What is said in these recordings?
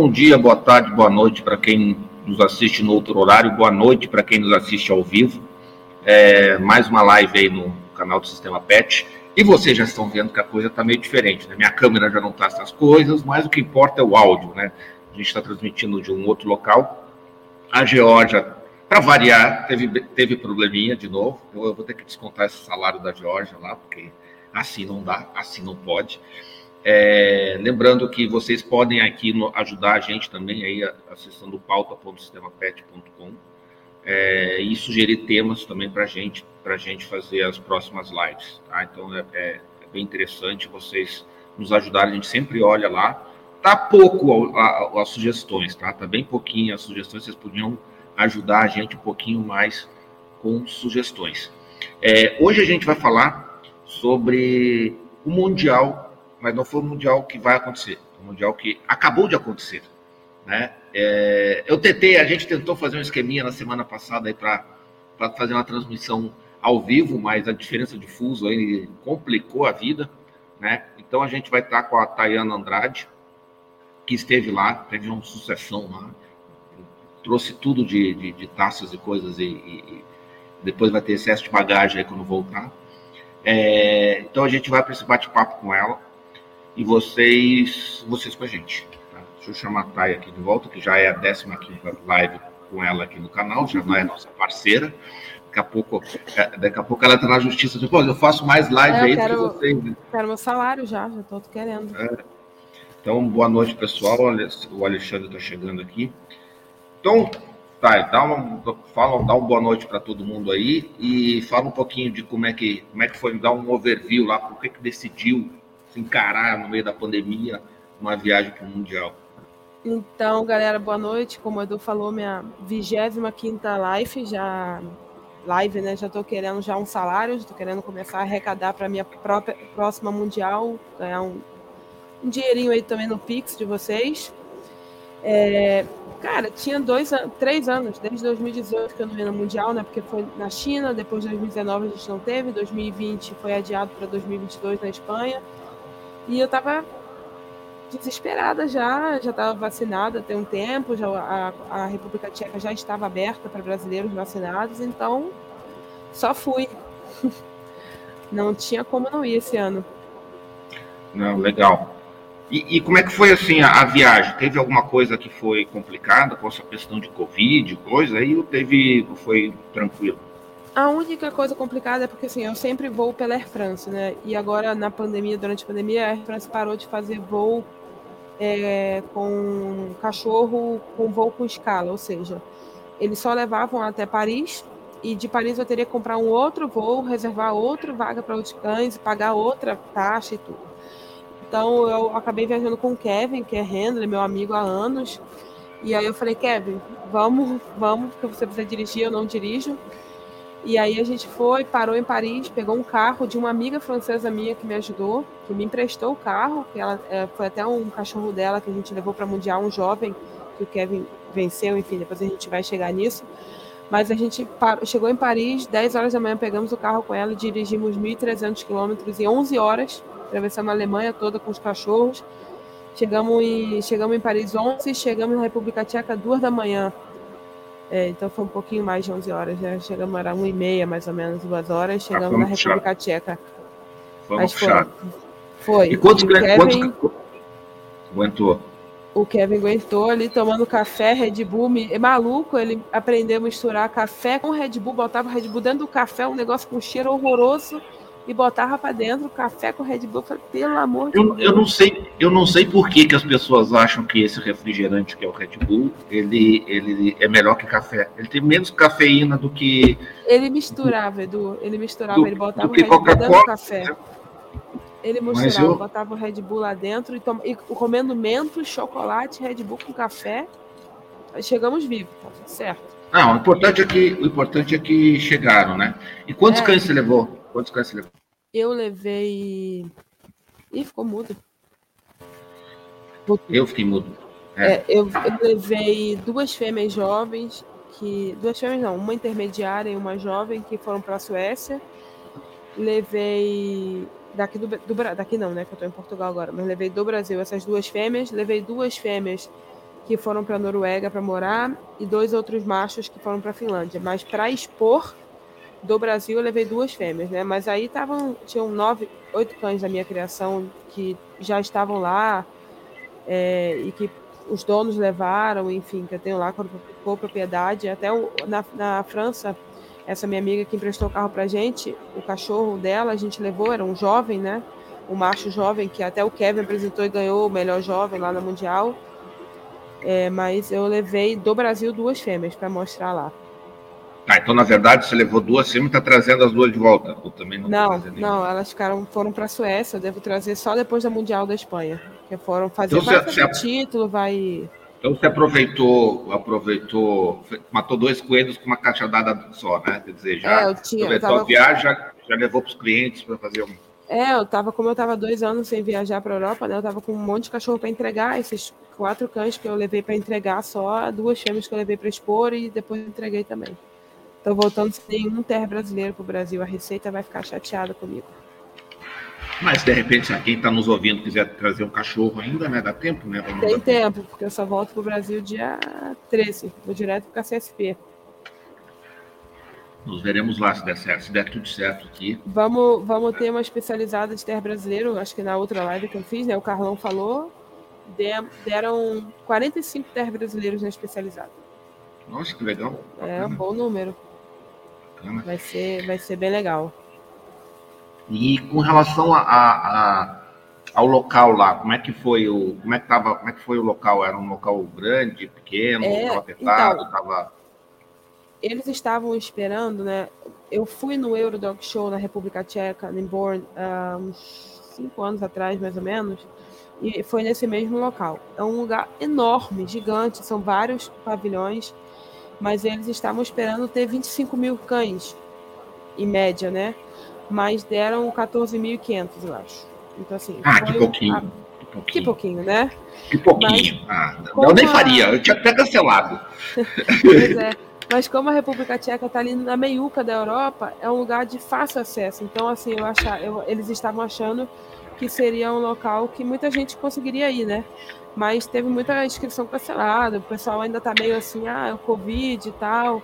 Bom dia, boa tarde, boa noite para quem nos assiste no outro horário, boa noite para quem nos assiste ao vivo. É, mais uma live aí no canal do Sistema PET. E vocês já estão vendo que a coisa está meio diferente, né? Minha câmera já não está essas coisas, mas o que importa é o áudio, né? A gente está transmitindo de um outro local. A Geórgia, para variar, teve, teve probleminha de novo. Eu vou ter que descontar esse salário da Geórgia lá, porque assim não dá, assim não pode. É, lembrando que vocês podem aqui no, ajudar a gente também aí acessando pauta.sistemapet.com é, e sugerir temas também para gente, a gente fazer as próximas lives. Tá? Então é, é, é, bem interessante vocês nos ajudarem, a gente sempre olha lá. Tá pouco as sugestões, tá? Tá bem pouquinho as sugestões, vocês podiam ajudar a gente um pouquinho mais com sugestões. É, hoje a gente vai falar sobre o Mundial mas não foi o Mundial que vai acontecer, o Mundial que acabou de acontecer. Né? É, eu tentei, a gente tentou fazer um esqueminha na semana passada para fazer uma transmissão ao vivo, mas a diferença de fuso aí complicou a vida. Né? Então a gente vai estar com a Tayana Andrade, que esteve lá, teve uma sucessão lá, trouxe tudo de, de, de taças e coisas e, e, depois vai ter excesso de bagagem aí quando voltar. É, então a gente vai para esse bate-papo com ela e vocês, vocês com a gente. Tá? Deixa eu chamar a Thay aqui de volta, que já é a 15 live com ela aqui no canal, já não é nossa parceira. Daqui a pouco, é, daqui a pouco ela está na justiça. Pô, eu faço mais live é, aí quero, do que vocês. Né? Quero meu salário já, já estou querendo. É. Então, boa noite, pessoal. O Alexandre está chegando aqui. Então, Tá, dá uma, fala, dá uma boa noite para todo mundo aí e fala um pouquinho de como é que, como é que foi, dá um overview lá, por que, que decidiu encarar no meio da pandemia uma viagem para o Mundial? Então, galera, boa noite. Como o Edu falou, minha 25 live, já live, né? Já estou querendo já um salário, estou querendo começar a arrecadar para minha própria próxima mundial, ganhar um, um dinheirinho aí também no Pix de vocês. É, cara, tinha dois, três anos, desde 2018 que eu não ia no Mundial, né? Porque foi na China, depois de 2019 a gente não teve, 2020 foi adiado para 2022 na Espanha. E eu tava desesperada já, já estava vacinada tem um tempo, já a, a República Tcheca já estava aberta para brasileiros vacinados, então só fui. Não tinha como não ir esse ano. Não, legal. E, e como é que foi assim a, a, viagem? Teve alguma coisa que foi complicada com essa questão de Covid, coisa aí, ou teve, foi tranquilo? A única coisa complicada é porque assim, eu sempre vou pela Air France, né? E agora na pandemia, durante a pandemia, a Air France parou de fazer voo é, com cachorro com voo com escala, ou seja, eles só levavam até Paris e de Paris eu teria que comprar um outro voo, reservar outra vaga para outros cães, pagar outra taxa e tudo. Então eu acabei viajando com o Kevin, que é handler, meu amigo há anos. E aí eu falei, Kevin, vamos, vamos, porque você precisa dirigir, eu não dirijo. E aí a gente foi, parou em Paris, pegou um carro de uma amiga francesa minha que me ajudou, que me emprestou o carro, que ela é, foi até um cachorro dela que a gente levou para mundial, um jovem que o Kevin venceu, enfim, depois a gente vai chegar nisso. Mas a gente parou, chegou em Paris, 10 horas da manhã, pegamos o carro com ela, dirigimos 1.300 quilômetros em 11 horas, atravessamos a Alemanha toda com os cachorros. Chegamos em, chegamos em Paris 11, chegamos na República Tcheca 2 da manhã. É, então foi um pouquinho mais de 11 horas, né? Chegamos, era 1 e meia, mais ou menos, duas horas. Chegamos ah, na República Tcheca. Mas foi. Foi. E quantos, Kevin, quantos aguentou? O Kevin aguentou ali tomando café, Red Bull. Me, é maluco, ele aprendeu a misturar café com Red Bull, botava Red Bull dentro do café, um negócio com cheiro horroroso e botava para dentro café com Red Bull. Falei, pelo amor eu, de Deus. Eu não sei, eu não sei por que, que as pessoas acham que esse refrigerante que é o Red Bull, ele, ele é melhor que café. Ele tem menos cafeína do que. Ele misturava, Edu. Ele misturava, do, ele botava o Red Bull dentro do café. Né? Ele misturava, eu... botava o Red Bull lá dentro e, tom... e comendo mentos, chocolate, Red Bull com café. Chegamos vivos, tá certo. Não, o importante é que o importante é que chegaram, né? E quantos é. cães você levou? Quantos cães você levou? Eu levei. Ih, ficou mudo. Eu fiquei mudo. É. É, eu, eu, levei duas fêmeas jovens, que. Duas fêmeas não, uma intermediária e uma jovem que foram para a Suécia. Levei. Daqui, do, do, daqui não, né? Que eu estou em Portugal agora, mas levei do Brasil essas duas fêmeas. Levei duas fêmeas que foram para a Noruega para morar e dois outros machos que foram para a Finlândia. Mas para expor do Brasil eu levei duas fêmeas, né? Mas aí estavam tinham nove, oito cães da minha criação que já estavam lá é, e que os donos levaram, enfim, que eu tenho lá com propriedade. Até o, na, na França, essa minha amiga que emprestou o carro pra gente, o cachorro dela, a gente levou, era um jovem, né? Um macho jovem, que até o Kevin apresentou e ganhou o melhor jovem lá na Mundial. É, mas eu levei do Brasil duas fêmeas para mostrar lá. Ah, então na verdade você levou duas fêmeas e está trazendo as duas de volta? Ou também não, não, não elas ficaram, foram para a Suécia. Eu devo trazer só depois da Mundial da Espanha. Que foram fazer, então, vai você, fazer título, vai. Então você aproveitou, aproveitou, matou dois coelhos com uma cachadada só, né? Quer dizer, já é, eu tinha, aproveitou tava... a viagem, já, já levou para os clientes para fazer um. É, eu tava, como eu tava dois anos sem viajar para Europa, né? Eu tava com um monte de cachorro para entregar, esses quatro cães que eu levei para entregar só, duas fêmeas que eu levei para expor e depois entreguei também. Tô voltando sem nenhum terra brasileiro pro Brasil. A Receita vai ficar chateada comigo. Mas de repente, se quem está nos ouvindo quiser trazer um cachorro ainda, né? Dá tempo, né? Vamos Tem tempo, porque eu só volto pro Brasil dia 13. Vou direto pro KCSP. Nos veremos lá se der certo, se der tudo certo aqui. Vamos, vamos ter uma especializada de terra brasileiro, acho que na outra live que eu fiz, né? O Carlão falou. Deram 45 terra brasileiros na especializada. Nossa, que legal. É um bom número. Bacana. Vai ser, vai ser bem legal. E com relação a, a, a, ao local lá, como é que foi o, como é que tava, como é que foi o local? Era um local grande, pequeno, é, apertado, então, tava... Eles estavam esperando, né? Eu fui no Eurodog Show na República Tcheca, em Born, há uns cinco anos atrás, mais ou menos, e foi nesse mesmo local. É um lugar enorme, gigante, são vários pavilhões, mas eles estavam esperando ter 25 mil cães, em média, né? Mas deram 14.500, eu acho. Então, assim. Ah, que pouquinho. A... que pouquinho. Que pouquinho, né? Que pouquinho. Mas, ah, eu nem faria, eu tinha até cancelado. pois é. Mas como a República Tcheca está ali na meiuca da Europa, é um lugar de fácil acesso. Então, assim, eu achar, eu, eles estavam achando que seria um local que muita gente conseguiria ir, né? Mas teve muita inscrição cancelada, o pessoal ainda está meio assim, ah, é o Covid e tal.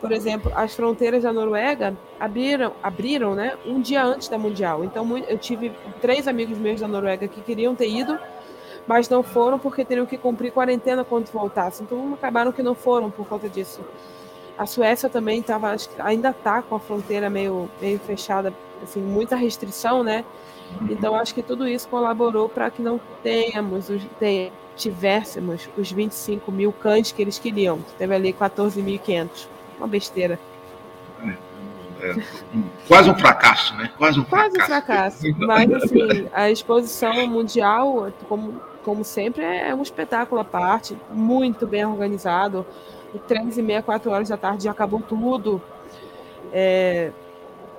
Por exemplo, as fronteiras da Noruega abriram, abriram né, um dia antes da Mundial. Então, eu tive três amigos meus da Noruega que queriam ter ido, mas não foram porque teriam que cumprir quarentena quando voltassem. Então, acabaram que não foram por conta disso. A Suécia também tava, ainda está com a fronteira meio, meio fechada, assim, muita restrição, né? Então, acho que tudo isso colaborou para que não tenhamos, tenha, tivéssemos os 25 mil cães que eles queriam. Teve ali 14.500. Uma besteira. É, quase um fracasso, né? Quase um quase fracasso. um fracasso. Mas, assim, a exposição mundial, como, como sempre, é um espetáculo à parte, muito bem organizado. Três e meia, quatro horas da tarde já acabou tudo. É,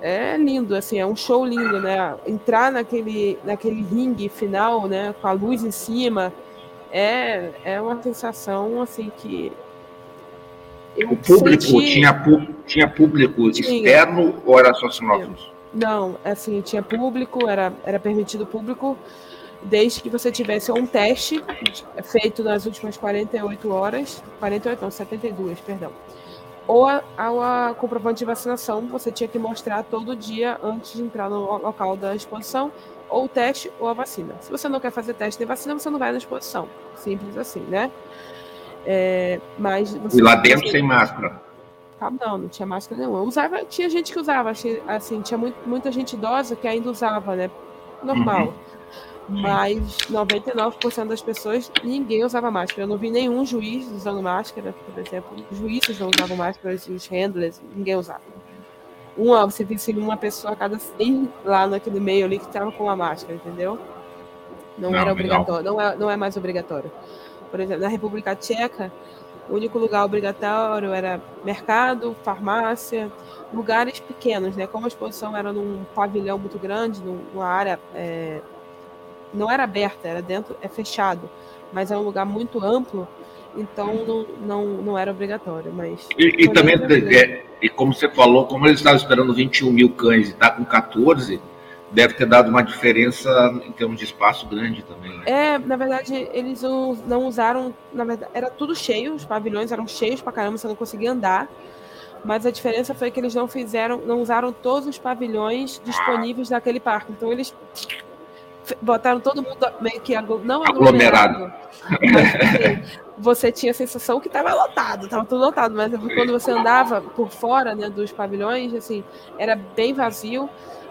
é lindo, assim, é um show lindo, né? Entrar naquele, naquele ringue final, né, com a luz em cima, é, é uma sensação, assim, que... o público, senti... tinha, tinha público tinha. externo ou era só sinófilos? Não, assim, tinha público, era, era permitido público, desde que você tivesse um teste feito nas últimas 48 horas, 48 não, 72, perdão ou a, a, a, comprovante de vacinação você tinha que mostrar todo dia antes de entrar no local da exposição, ou o teste ou a vacina. Se você não quer fazer teste nem vacina, você não vai na exposição. Simples assim, né? É, mas e lá dentro sem máscara? Ah, não, não tinha máscara nenhuma. Usava, tinha gente que usava, assim, tinha muito, muita gente idosa que ainda usava, né? Normal. Uhum mas 99% das pessoas, ninguém usava máscara. Eu não vi nenhum juiz usando máscara, por exemplo. Os juízes não usavam máscara, os handlers, ninguém usava. Uma, você visse uma pessoa a cada 100 lá naquele meio ali que estava com a máscara, entendeu? Não, não era obrigatório, não é, não é mais obrigatório. Por exemplo, na República Tcheca, o único lugar obrigatório era mercado, farmácia, lugares pequenos, né? Como a exposição era num pavilhão muito grande, numa área é, não era aberta, era dentro, é fechado, mas é um lugar muito amplo, então não, não, não era obrigatório. Mas e, e também, é, e como você falou, como eles estavam esperando 21 mil cães e está com 14, deve ter dado uma diferença em termos de espaço grande também. Né? É, na verdade, eles não usaram. Na verdade, era tudo cheio, os pavilhões eram cheios pra caramba, você não conseguia andar. Mas a diferença foi que eles não fizeram, não usaram todos os pavilhões disponíveis naquele parque. Então eles botaram todo mundo meio que não aglomerado. Assim, você tinha a sensação que estava lotado, estava tudo lotado, mas quando você andava por fora né, dos pavilhões, assim, era bem vazio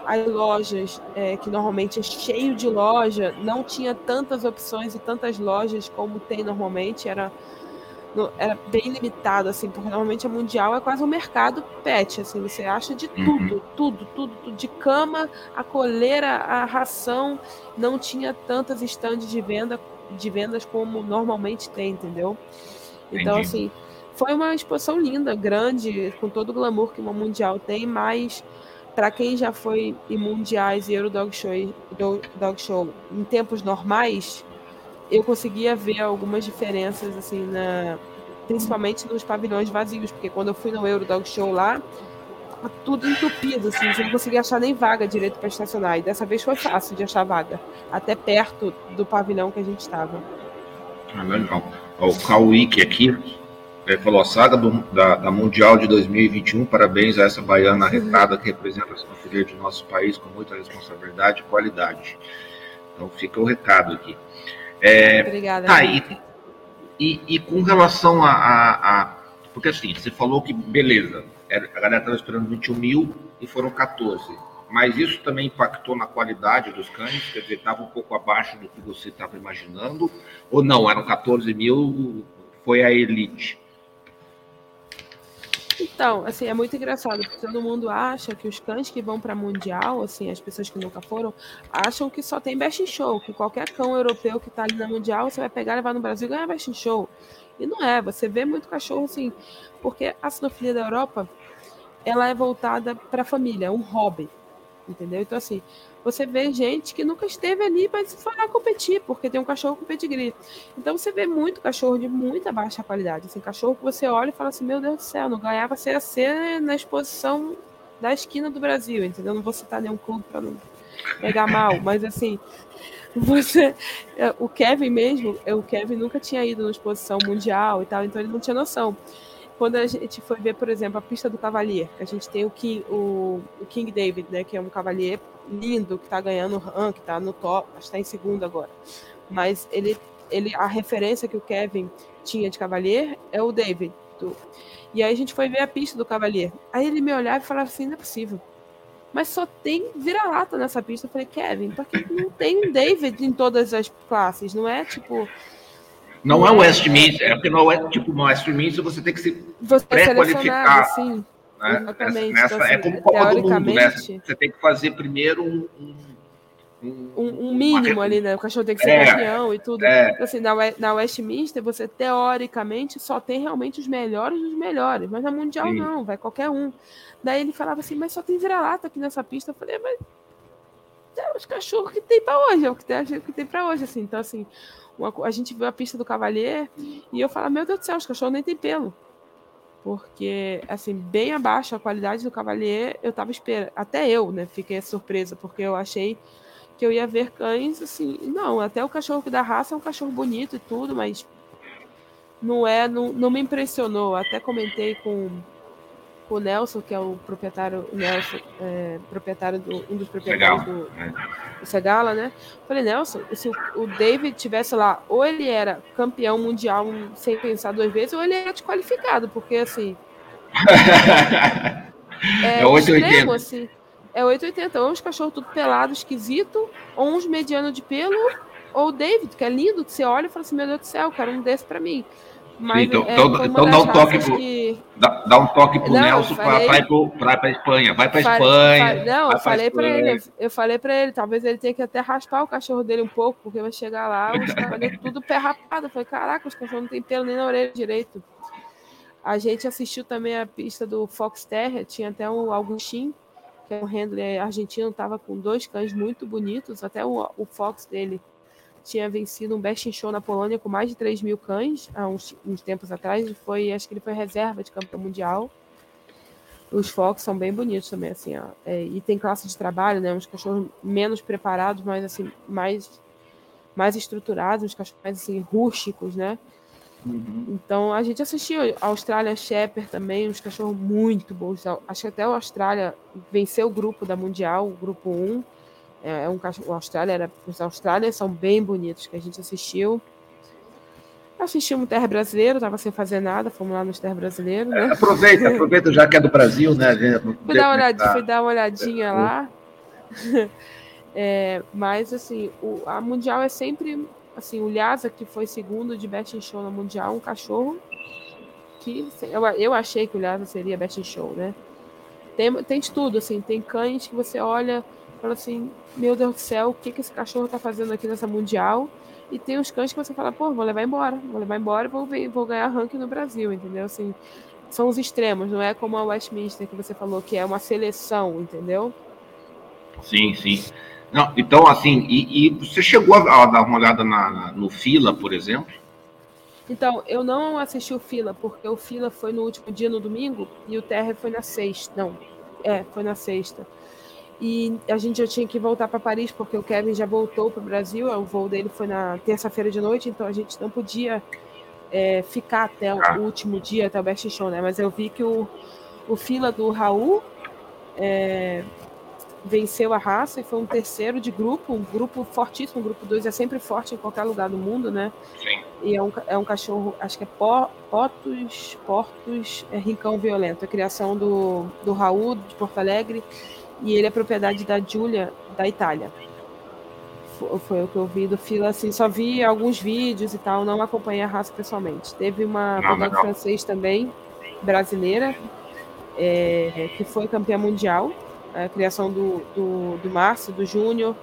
as lojas, é, que normalmente é cheio de loja, não tinha tantas opções e tantas lojas como tem normalmente, era, era bem limitado, assim, porque normalmente a Mundial é quase um mercado pet, assim, você acha de tudo, uhum. tudo, tudo, tudo, de cama, a coleira, a ração, não tinha tantas estandes de venda de vendas como normalmente tem, entendeu? Então, Entendi. assim, foi uma exposição linda, grande, com todo o glamour que uma Mundial tem, mas para quem já foi em mundiais e Eurodog Show, Dog Show em tempos normais, eu conseguia ver algumas diferenças assim na principalmente nos pavilhões vazios, porque quando eu fui no Eurodog Show lá, tava tudo entupido, assim, você não conseguia achar nem vaga direito para estacionar. E dessa vez foi fácil de achar vaga, até perto do pavilhão que a gente estava. Ah, legal. O Kauik aqui ele é, falou, a saga do, da, da, Mundial de 2021, parabéns a essa baiana arretada que representa a sinfonia de nosso país com muita responsabilidade e qualidade. Então fica o recado aqui. É, Obrigada. Tá, e, e, e, com relação a, a, a, Porque assim, você falou que, beleza, a galera estava esperando 21 mil e foram 14. Mas isso também impactou na qualidade dos cães? Quer dizer, estava um pouco abaixo do que você estava imaginando? Ou não, eram 14 mil, foi a elite? Então, assim, é muito engraçado, porque todo mundo acha que os cães que vão para mundial, assim, as pessoas que nunca foram, acham que só tem best show, que qualquer cão europeu que tá ali na mundial, você vai pegar, levar no Brasil e ganhar best show. E não é, você vê muito cachorro assim, porque a sinofilia da Europa, ela é voltada para a família, é um hobby, entendeu? Então assim, você vê gente que nunca esteve ali, mas foi lá competir, porque tem um cachorro com pedigree. Então você vê muito cachorro de muita baixa qualidade. Assim, cachorro que você olha e fala assim, meu Deus do céu, não ganhava CAC na exposição da esquina do Brasil, entendeu? Não vou citar nenhum clube para não pegar mal, mas assim, você. É, o Kevin mesmo, é, o Kevin nunca tinha ido na exposição mundial e tal, então ele não tinha noção quando a gente foi ver, por exemplo, a pista do Cavalier, a gente tem o King, o, o King David, né, que é um cavalier lindo, que está ganhando rank, que está no top, acho que está em segundo agora. Mas ele, ele, a referência que o Kevin tinha de cavalier é o David. Do, e aí a gente foi ver a pista do cavalier. Aí ele me olhava e falava assim, não é possível. Mas só tem vira-lata nessa pista. Eu falei, Kevin, porque não tem David em todas as classes, não é tipo não é o Westminster, é porque não é tipo no Westminster você tem que se pré-qualificar. Sim, né? exatamente. Nessa, então, é assim, é como Copa do Mundo, né? Você tem que fazer primeiro um, um, um, um mínimo uma... ali, né? O cachorro tem que ser é, campeão e tudo. É. Então, assim, na, na Westminster, você teoricamente só tem realmente os melhores dos melhores, mas na Mundial Sim. não, vai qualquer um. Daí ele falava assim, mas só tem vira-lata aqui nessa pista. Eu falei, mas é os cachorros que tem para hoje, é o que tem, que tem para hoje, assim. Então, assim, uma, a gente viu a pista do Cavalier e eu falo, meu Deus do céu, os cachorros nem tem pelo. Porque, assim, bem abaixo a qualidade do Cavalier, eu tava esperando. Até eu, né, fiquei surpresa, porque eu achei que eu ia ver cães, assim. Não, até o cachorro da raça é um cachorro bonito e tudo, mas não é, não, não me impressionou. Até comentei com o Nelson, que é o proprietário, o Nelson, é, proprietário do, um dos proprietários Legal. do, é. do Segala, né? Falei, Nelson, se o David tivesse lá, ou ele era campeão mundial sem pensar duas vezes, ou ele era desqualificado, porque assim. é, é 880. Extremo, assim, é 880, ou uns cachorros tudo pelado, esquisito, ou uns mediano de pelo, ou o David, que é lindo, que você olha e fala assim, meu Deus do céu, quero um desse para mim. Mas então, é, então, então dá um toque pro, que... dá, dá, um toque pro não, Nelson para ir para Espanha. Vai para Espanha. não, eu falei para ele, eu falei para ele, talvez ele tenha que até raspar o cachorro dele um pouco, porque vai chegar lá, os tudo pé rapado. Eu falei, caraca, os cachorros não tem pelo nem na orelha direito. A gente assistiu também a pista do Fox Terra, tinha até o Augustin, que é um handler argentino, tava com dois cães muito bonitos, até o, o Fox dele tinha vencido um best in show na Polônia com mais de 3 mil cães há uns, uns tempos atrás. Foi, acho que ele foi reserva de campeão mundial. Os focos são bem bonitos também, assim, ó. É, e tem classe de trabalho, né? Uns cachorros menos preparados, mas assim, mais, mais estruturados, uns cachorros mais assim, rústicos, né? Uhum. Então a gente assistiu a Austrália Shepherd também, uns cachorros muito bons. Acho que até a Austrália venceu o grupo da Mundial, o grupo 1. É, é um cachorro, Austrália era, os Austrálias são bem bonitos que a gente assistiu. Assistimos o Terra Brasileiro, tava sem fazer nada, fomos lá no Terra Brasileiro, né? É, aproveita, aproveita já que é do Brasil, né? Fui dar, olhadinha, fui dar uma olhadinha é, lá. É, mas assim, o, a Mundial é sempre assim, o Lhasa, que foi segundo de Best in Show na Mundial, um cachorro que eu, eu achei que o Lhasa seria Best in Show, né? Tem, tem de tudo, assim, tem cães que você olha fala assim, meu Deus do céu, o que, que esse cachorro tá fazendo aqui nessa Mundial? E tem os cães que você fala, pô, vou levar embora, vou levar embora e vou, vou ganhar ranking no Brasil, entendeu? Assim, são os extremos, não é como a Westminster que você falou, que é uma seleção, entendeu? Sim, sim. Não, então, assim, e, e você chegou a, a, dar uma olhada na, na, no Fila, por exemplo? Então, eu não assisti o Fila, porque o Fila foi no último dia, no domingo, e o Terra foi na sexta. Não, é, foi na sexta. E a gente já tinha que voltar para Paris, porque o Kevin já voltou para o Brasil, o voo dele foi na terça-feira de noite, então a gente não podia é, ficar até o ah. último dia, até o Best Show, né? Mas eu vi que o, o Fila do Raul é, venceu a raça e foi um terceiro de grupo, um grupo fortíssimo, o grupo 2 é sempre forte em qualquer lugar do mundo, né? Sim. E é um, é um cachorro, acho que é Potus, Portus é Rincão Violento, a criação do, do Raul de Porto Alegre, e ele é propriedade da Giulia, da Itália. Foi, o que eu vi do Fila, assim, só vi alguns vídeos e tal, não acompanhei a raça pessoalmente. Teve uma bulldog francês também, brasileira, é, que foi campeã mundial, a criação do, do, do Márcio, do Júnior,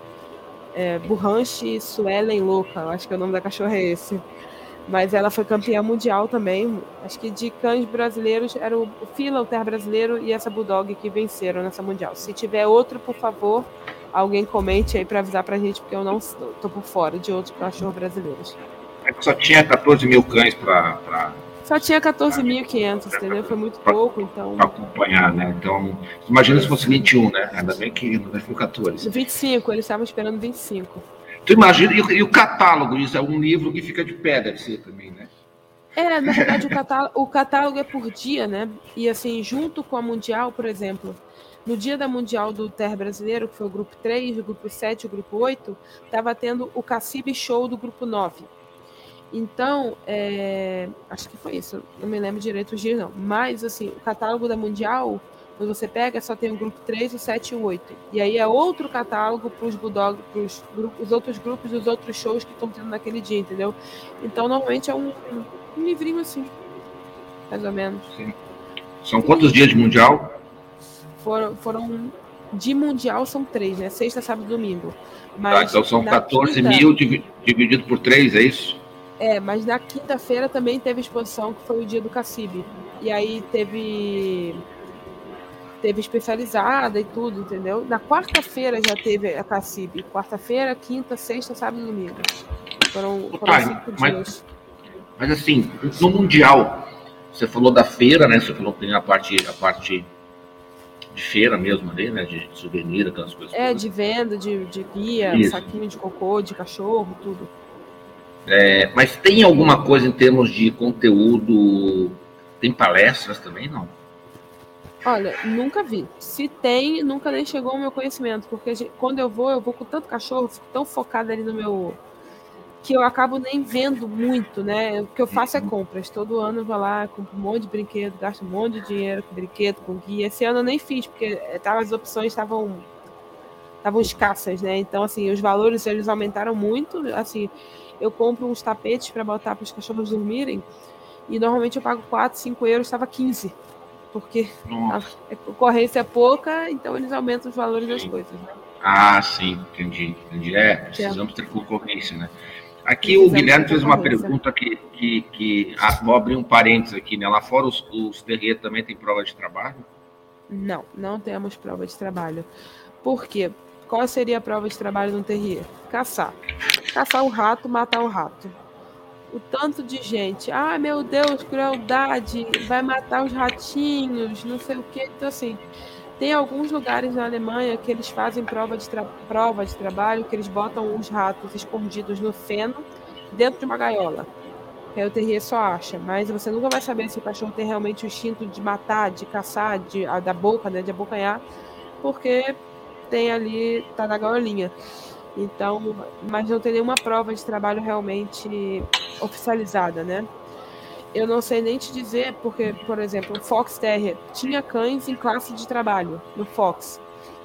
é, Burranche Suelen Louca, acho que é o nome da cachorra é esse. Mas ela foi campeã mundial também. Acho que de cães brasileiros era o Fila, o Terra Brasileiro e essa Bulldog que venceram nessa mundial. Se tiver outro, por favor, alguém comente aí para avisar pra gente, porque eu não tô por fora de outros cachorros brasileiros. É que só tinha 14 mil cães para só tinha 14.500, entendeu? Foi muito pouco, então. Para acompanhar, né? Então, imagina se fosse 21, né? Ainda bem que não foi 14. 25, eles estavam esperando 25. Tu imagina, e, e, o catálogo, isso é um livro que fica de pé, deve ser também, né? É, na verdade, o catálogo, o catálogo é por dia, né? E assim, junto com a Mundial, por exemplo, no dia da Mundial do Terra Brasileiro, que foi o grupo 3, o grupo 7 o grupo 8, estava tendo o Cacibe Show do grupo 9. Então, é, acho que foi isso. Não me lembro direito os dias, não. Mas, assim, o catálogo da Mundial, quando você pega, só tem o grupo 3, o 7 e o 8. E aí é outro catálogo para os Bulldog, para os outros grupos dos outros shows que estão tendo naquele dia, entendeu? Então, normalmente é um, um livrinho assim, mais ou menos. Sim. São quantos dias de Mundial? Foram, foram de Mundial são três, né? Sexta, sábado e domingo. Tá, Mas tá, então são 14 quinta... mil dividido por três, é isso? É, mas na quinta-feira também teve exposição, que foi o dia do Cacibe. E aí teve teve especializada e tudo, entendeu? Na quarta-feira já teve a Cacibe. Quarta-feira, quinta, sexta, sábado e domingo. Foram, foram Pai, cinco mas, dias. Mas assim, no Mundial, você falou da feira, né? Você falou que tem a parte, a parte de feira mesmo ali, né? De, souvenir, aquelas coisas. É, todas. de venda, de, de guia, Isso. saquinho de cocô, de cachorro, tudo. É, mas tem alguma coisa em termos de conteúdo? Tem palestras também, não? Olha, nunca vi. Se tem, nunca nem chegou ao meu conhecimento, porque quando eu vou, eu vou com tanto cachorro, fico tão focada ali no meu. que eu acabo nem vendo muito, né? O que eu faço é uhum. compras. Todo ano eu vou lá, compro um monte de brinquedo, gasto um monte de dinheiro com brinquedo, com guia. Esse ano eu nem fiz, porque eh, as opções estavam estavam escassas, né? Então, assim, os valores eles aumentaram muito. Assim, eu compro uns tapetes para botar para os cachorros dormirem e normalmente eu pago 4, 5 euros, estava 15. Porque Nossa. a concorrência é pouca, então eles aumentam os valores das coisas. Né? Ah, sim, entendi, entendi. É, precisamos ter concorrência, né? Aqui o Guilherme fez uma pergunta que, que, que ah, vou abrir um parênteses aqui, né? Lá fora os, os também tem prova de trabalho? Não, não temos prova de trabalho. Por quê? Qual seria a prova de trabalho no terrier? Caçar. Caçar o rato, matar o rato. O tanto de gente. Ah, meu Deus, crueldade, vai matar os ratinhos, não sei o quê. Então, assim, tem alguns lugares na Alemanha que eles fazem prova de, prova de trabalho, que eles botam os ratos escondidos no feno, dentro de uma gaiola. Que aí o terrier só acha. Mas você nunca vai saber se o cachorro tem realmente o instinto de matar, de caçar, de, a, da boca, né, de abocanhar, porque tem ali, tá na gaiolinha. Então, mas não tem nenhuma prova de trabalho realmente oficializada, né? Eu não sei nem te dizer, porque, por exemplo, o Fox Terrier tinha cães em classe de trabalho no Fox.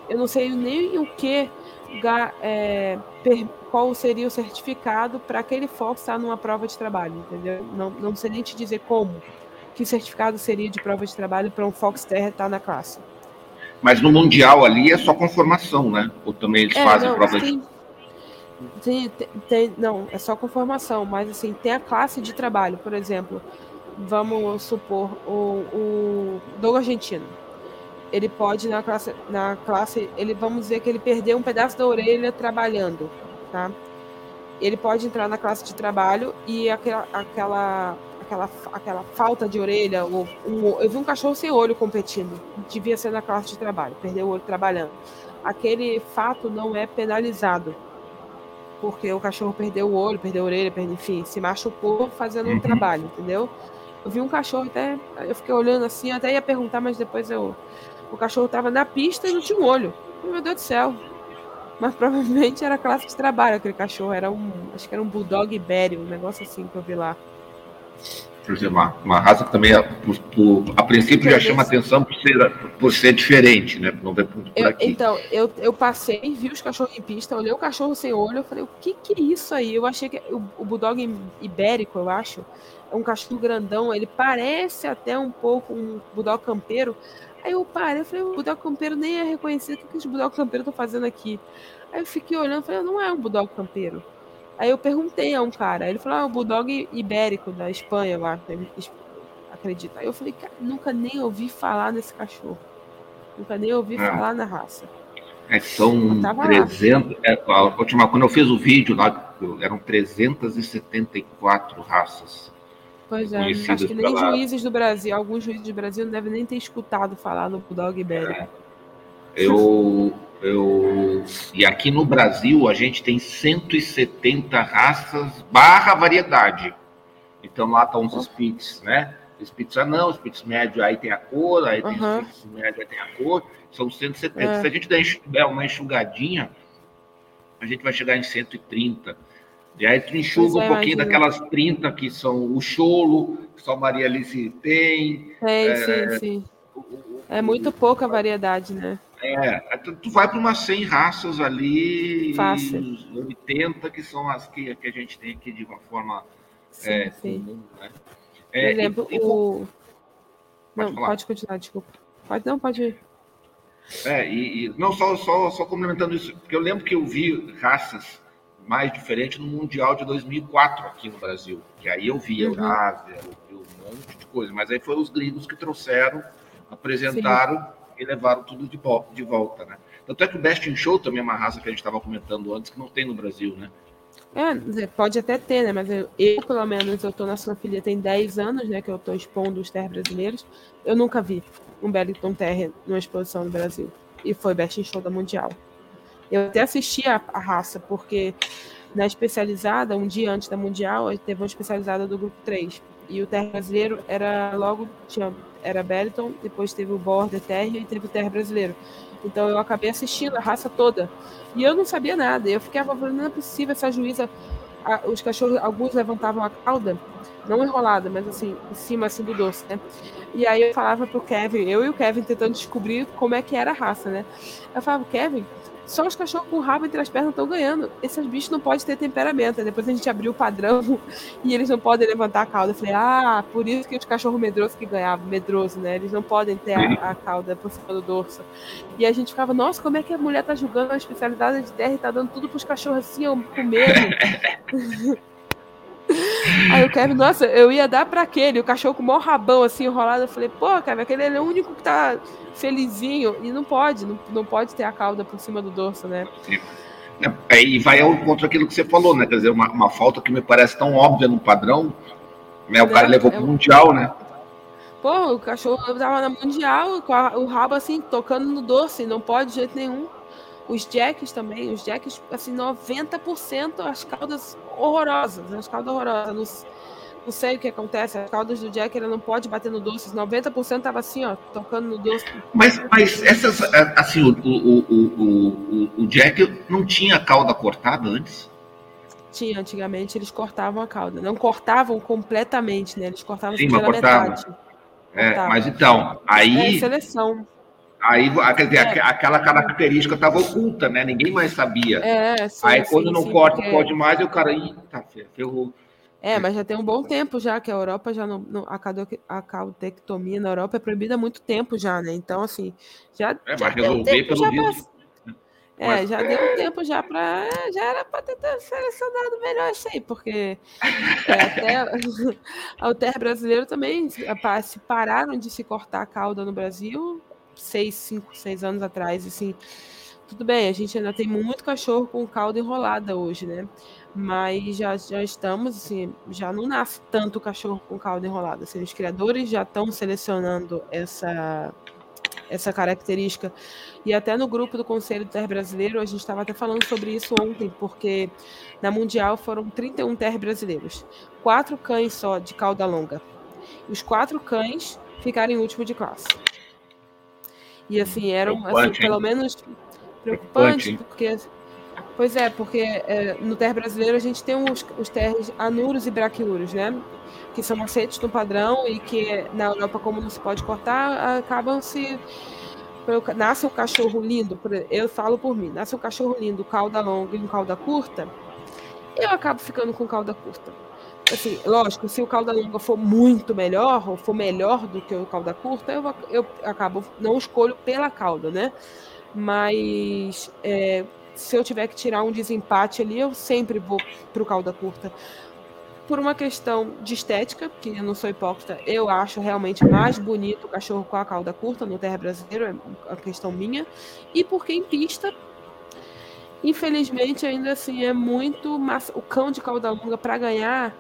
Eu não sei nem o que, é, qual seria o certificado para aquele Fox estar numa prova de trabalho, entendeu? Não, não sei nem te dizer como, que certificado seria de prova de trabalho para um Fox Terrier estar na classe. Mas no Mundial ali é só conformação, né? Ou também eles é, fazem não, prova sim. de tem, tem, não, é só conformação, mas assim, tem a classe de trabalho, por exemplo, vamos supor, o, o Doug Argentino. Ele pode na classe, na classe, ele vamos dizer que ele perdeu um pedaço da orelha trabalhando, tá? Ele pode entrar na classe de trabalho e aquela, aquela, aquela, aquela falta de orelha, ou um, eu vi um cachorro sem olho competindo, devia ser na classe de trabalho, perdeu o olho trabalhando. Aquele fato não é penalizado porque o cachorro perdeu o olho, perdeu a orelha, perdeu, enfim, se machucou fazendo um uhum. trabalho, entendeu? Eu vi um cachorro até, eu fiquei olhando assim, até ia perguntar, mas depois eu o cachorro estava na pista e não tinha um olho. Meu Deus do céu. Mas provavelmente era classe de trabalho aquele cachorro, era um, acho que era um bulldog ibério, um negócio assim que eu vi lá por exemplo, uma, uma raça que também, por, por, a princípio, já chama atenção por ser, por ser diferente, né? Não ver por, eu, aqui. Então, eu, eu passei, vi os cachorros em pista, olhei o cachorro sem olho, eu falei, o que que é isso aí? Eu achei que o, o Bulldog ibérico, eu acho, é um cachorro grandão, ele parece até um pouco um Bulldog campeiro. Aí eu parei, eu falei, o Bulldog campeiro nem é reconhecido, o que, que os Bulldog campeiros estão fazendo aqui? Aí eu fiquei olhando, falei, não é um Bulldog campeiro. Aí eu perguntei a um cara, ele falou, ah, o Bulldog ibérico da Espanha, lá, acredita. Aí eu falei, cara, nunca nem ouvi falar nesse cachorro. Nunca nem ouvi é. falar na raça. É são 300. É, quando eu fiz o vídeo lá, eram 374 raças. Pois é, acho que nem pela... juízes do Brasil, alguns juízes do Brasil não devem nem ter escutado falar no Bulldog ibérico. É. Eu, eu, e aqui no Brasil a gente tem 170 raças barra variedade. Então lá estão os Spitz, né? Spitz anão, Spitz médio, aí tem a cor, aí tem uhum. Spitz médio, aí tem a cor. São 170. É. Se a gente der uma enxugadinha, a gente vai chegar em 130. E aí tu enxuga é, um pouquinho imagina. daquelas 30 que são o cholo, que só Maria Alice tem. É, é sim, sim. É muito pouca variedade, né? É, tu vai para umas 100 raças ali, Fácil. 80 que são as que, que a gente tem aqui de uma forma sim, é, sim. comum, né? É, Por exemplo, e, o... Pode não, falar. pode continuar, desculpa. Pode, não, pode ir. É, e, e, não, só, só, só complementando isso, porque eu lembro que eu vi raças mais diferentes no Mundial de 2004 aqui no Brasil, que aí eu vi uhum. Eurásia, eu vi um monte de coisa, mas aí foram os gringos que trouxeram, apresentaram Sim e levaram tudo de, de volta, né? Tanto é que o Best in Show também é uma raça que a gente estava comentando antes, que não tem no Brasil, né? É, pode até ter, né? Mas eu, eu pelo menos, eu tô na Sanfilia tem 10 anos, né? Que eu tô expondo os terras brasileiros. Eu nunca vi um Bellington Terra numa exposição no Brasil. E foi Best in Show da Mundial. Eu até assisti a, a raça, porque na especializada, um dia antes da Mundial, teve uma especializada do grupo 3. E o terra brasileiro era logo, tinha era Beliton, depois teve o Border Terrier e teve o Terra Brasileiro. Então eu acabei assistindo a raça toda. E eu não sabia nada. Eu ficava falando, não é possível essa juíza. A, os cachorros, alguns levantavam a cauda, não enrolada, mas assim, em cima assim do doce, né? E aí eu falava pro Kevin, eu e o Kevin tentando descobrir como é que era a raça, né? Eu falava, Kevin, só os cachorros com o rabo entre as pernas estão ganhando. Esses bichos não podem ter temperamento. Depois a gente abriu o padrão e eles não podem levantar a cauda. Eu falei, ah, por isso que os cachorros medrosos que ganhavam, medroso, né? Eles não podem ter a, a cauda por cima do dorso. E a gente ficava, nossa, como é que a mulher tá julgando a especialidade de terra e tá dando tudo pros cachorros assim, com medo. Aí o Kevin, nossa, eu ia dar para aquele, o cachorro com o maior rabão assim enrolado. Eu falei, pô, Kevin, aquele é o único que tá felizinho. E não pode, não, não pode ter a cauda por cima do dorso, né? É, e vai ao encontro aquilo que você falou, né? Quer dizer, uma, uma falta que me parece tão óbvia no padrão, né? O cara é, levou é, pro Mundial, né? Pô, o cachorro tava na Mundial, com a, o rabo assim, tocando no doce, não pode de jeito nenhum. Os jacks também, os jacks, assim, 90% as caudas horrorosas, as caudas horrorosas. Não, não, sei o que acontece, as caudas do jack ele não pode bater no doce, 90% tava assim, ó, tocando no doce. Mas, mas essas, assim, o, o, o, o, o jack não tinha cauda cortada antes? Tinha, antigamente eles cortavam a cauda. Não cortavam completamente, né? Eles cortavam Sim, pela metade. É, mas então, aí. É seleção. Aí, quer dizer, é. aquela característica estava oculta, né? Ninguém mais sabia. É, sim, Aí sim, quando não sim, corta, porque... pode mais, o cara, tá, ferrou. É, mas já tem um bom tempo já que a Europa já não, não a caudectomia na Europa é proibida há muito tempo já, né? Então assim, já é, já mas resolver pelo visto. É, mas... já deu um tempo já para já era para ter selecionado melhor isso aí, porque é, até o terra brasileiro também se pararam de se cortar a cauda no Brasil seis, cinco, seis anos atrás, assim. Tudo bem, a gente ainda tem muito cachorro com cauda enrolada hoje, né? Mas já, já estamos, assim, já não nasce tanto cachorro com cauda enrolada. Assim, os criadores já estão selecionando essa, essa característica. E até no grupo do Conselho Ter Brasileiro, a gente estava até falando sobre isso ontem, porque na Mundial foram 31 Ter brasileiros, quatro cães só de cauda longa. Os quatro cães ficaram em último de classe. E assim, eram assim, pelo menos preocupantes, porque. Pois é, porque é, no ter brasileiro a gente tem os, os terres anuros e braquiuros, né? Que são aceitos no padrão e que na Europa, como não se pode cortar, acabam se. Nasce um cachorro lindo, eu falo por mim, nasce um cachorro lindo, cauda longa e um cauda curta, eu acabo ficando com cauda curta assim, lógico, se o cauda longa for muito melhor, ou for melhor do que o cauda curta, eu, eu acabo, não escolho pela cauda, né? Mas é, se eu tiver que tirar um desempate ali, eu sempre vou pro cauda curta. Por uma questão de estética, que eu não sou hipócrita, eu acho realmente mais bonito o cachorro com a cauda curta no terra brasileiro, é uma questão minha. E porque em pista, infelizmente, ainda assim, é muito massa. O cão de cauda longa para ganhar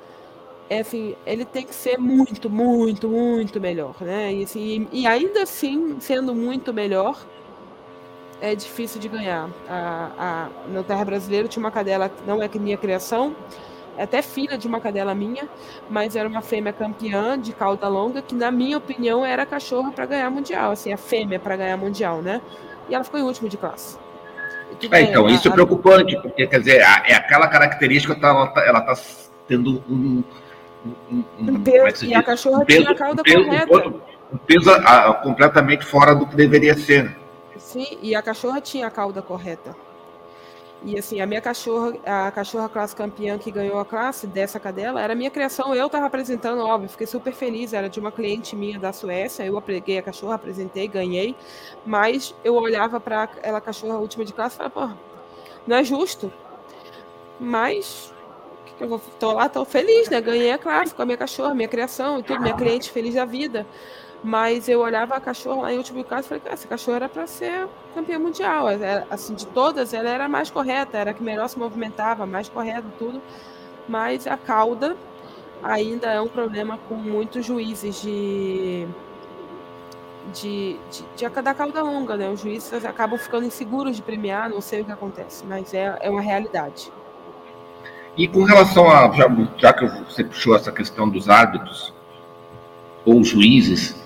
é assim, ele tem que ser muito, muito, muito melhor, né? E, assim, e ainda assim, sendo muito melhor, é difícil de ganhar. A, a, no Terra Brasileiro tinha uma cadela não é minha criação, é até filha de uma cadela minha, mas era uma fêmea campeã de cauda longa, que na minha opinião era a cachorra para ganhar mundial, assim, a fêmea para ganhar mundial, né? E ela ficou em último de classe. É, então, isso é preocupante, porque, quer dizer, é aquela característica, ela está tá tendo um, um, um peso, e a cachorra peso, tinha a cauda peso, correta. Um peso a, a, completamente fora do que deveria ser. Sim, e a cachorra tinha a cauda correta. E assim, a minha cachorra, a cachorra classe campeã que ganhou a classe dessa cadela, era minha criação, eu estava apresentando, óbvio, fiquei super feliz, era de uma cliente minha da Suécia, eu peguei a cachorra, apresentei, ganhei, mas eu olhava para ela cachorra última de classe e falava, pô, não é justo. Mas eu tô lá, tô feliz, né? Ganhei a classe com a minha cachorra, minha criação e tudo, minha cliente feliz da vida. Mas eu olhava a cachorra lá em último caso e falei, essa cachorra era para ser campeã mundial. Era, assim, de todas, ela era mais correta, era a que melhor se movimentava, mais correta, tudo. Mas a cauda ainda é um problema com muitos juízes de. De, de, de, da cauda longa, né? Os juízes acabam ficando inseguros de premiar, não sei o que acontece, mas é, é uma realidade. E com relação a, já, já que você puxou essa questão dos árbitros ou juízes,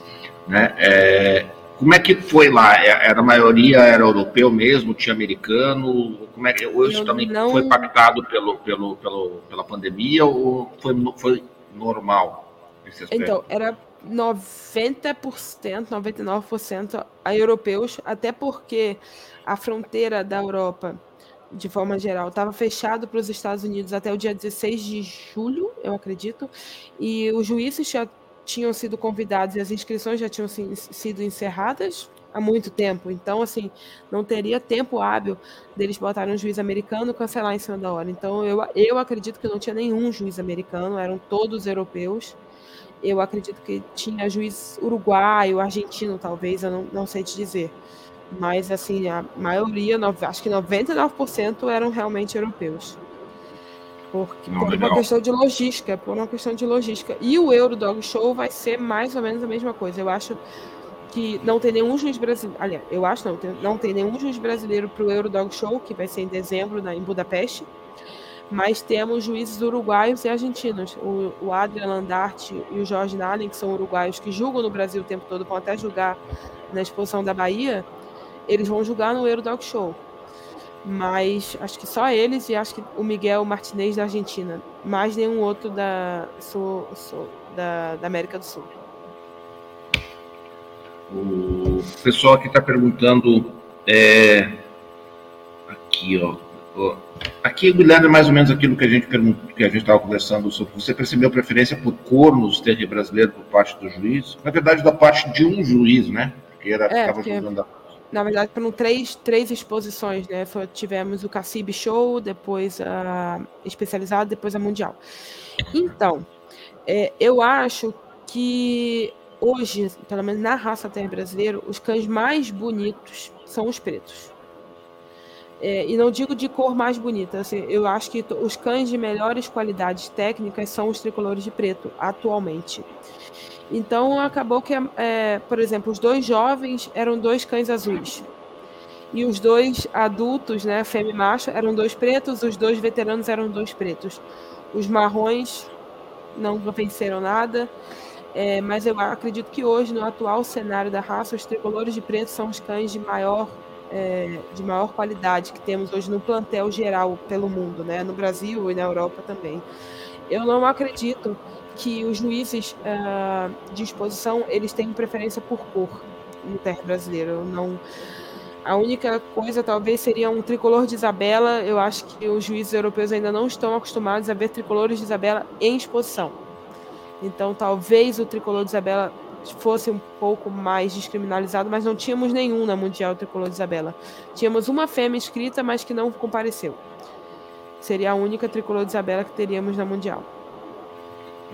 né, é, como é que foi lá? É, era a maioria era europeu mesmo, tinha americano? Como é que hoje Eu também não... foi impactado pelo, pelo, pelo, pela pandemia ou foi, foi normal? Então, era 90%, 99% a europeus, até porque a fronteira da Europa de forma geral, estava fechado para os Estados Unidos até o dia 16 de julho, eu acredito, e os juízes já tinham sido convidados e as inscrições já tinham sido encerradas há muito tempo. Então, assim, não teria tempo hábil deles botarem um juiz americano cancelar em cima da hora. Então, eu, eu acredito que não tinha nenhum juiz americano, eram todos europeus. Eu acredito que tinha juiz uruguaio, argentino, talvez, eu não, não sei te dizer. Mas, assim, a maioria, acho que 99% eram realmente europeus. Porque, por legal. uma questão de logística, por uma questão de logística. E o Euro Dog Show vai ser mais ou menos a mesma coisa. Eu acho que não tem nenhum juiz brasileiro. Aliás, eu acho não, não tem nenhum juiz brasileiro para o Euro Dog Show, que vai ser em dezembro na, em Budapeste. Mas temos juízes uruguaios e argentinos. O, o Adrian Landarte e o Jorge Nallen, que são uruguaios que julgam no Brasil o tempo todo, vão até julgar na exposição da Bahia. Eles vão julgar no Euro Dog Show mas acho que só eles e acho que o Miguel Martinez da Argentina, mais nenhum outro da, sul, sul, da, da América do Sul. O pessoal aqui está perguntando é, aqui, ó, Aqui, Guilherme, é mais ou menos aquilo que a gente perguntou, que a gente estava conversando sobre. Você percebeu preferência por cor nos termos brasileiros por parte do juiz? Na verdade, da parte de um juiz, né? Porque era é, porque... a na verdade, foram três, três exposições, né? Foi, tivemos o Cacibe Show, depois a especializada, depois a mundial. Então, é, eu acho que hoje, pelo menos na raça terra brasileira, os cães mais bonitos são os pretos. É, e não digo de cor mais bonita, assim, eu acho que os cães de melhores qualidades técnicas são os tricolores de preto, atualmente. Então acabou que, é, por exemplo, os dois jovens eram dois cães azuis. E os dois adultos, né, fêmea e macho, eram dois pretos, os dois veteranos eram dois pretos. Os marrons não venceram nada, é, mas eu acredito que hoje, no atual cenário da raça, os tricolores de preto são os cães de maior, é, de maior qualidade que temos hoje no plantel geral pelo mundo, né, no Brasil e na Europa também. Eu não acredito que os juízes uh, de exposição eles têm preferência por cor no terra brasileiro. Não, a única coisa talvez seria um tricolor de Isabela. Eu acho que os juízes europeus ainda não estão acostumados a ver tricolores de Isabela em exposição. Então talvez o tricolor de Isabela fosse um pouco mais descriminalizado, mas não tínhamos nenhum na Mundial Tricolor de Isabela. Tínhamos uma fêmea inscrita, mas que não compareceu. Seria a única tricolor de Isabela que teríamos na Mundial.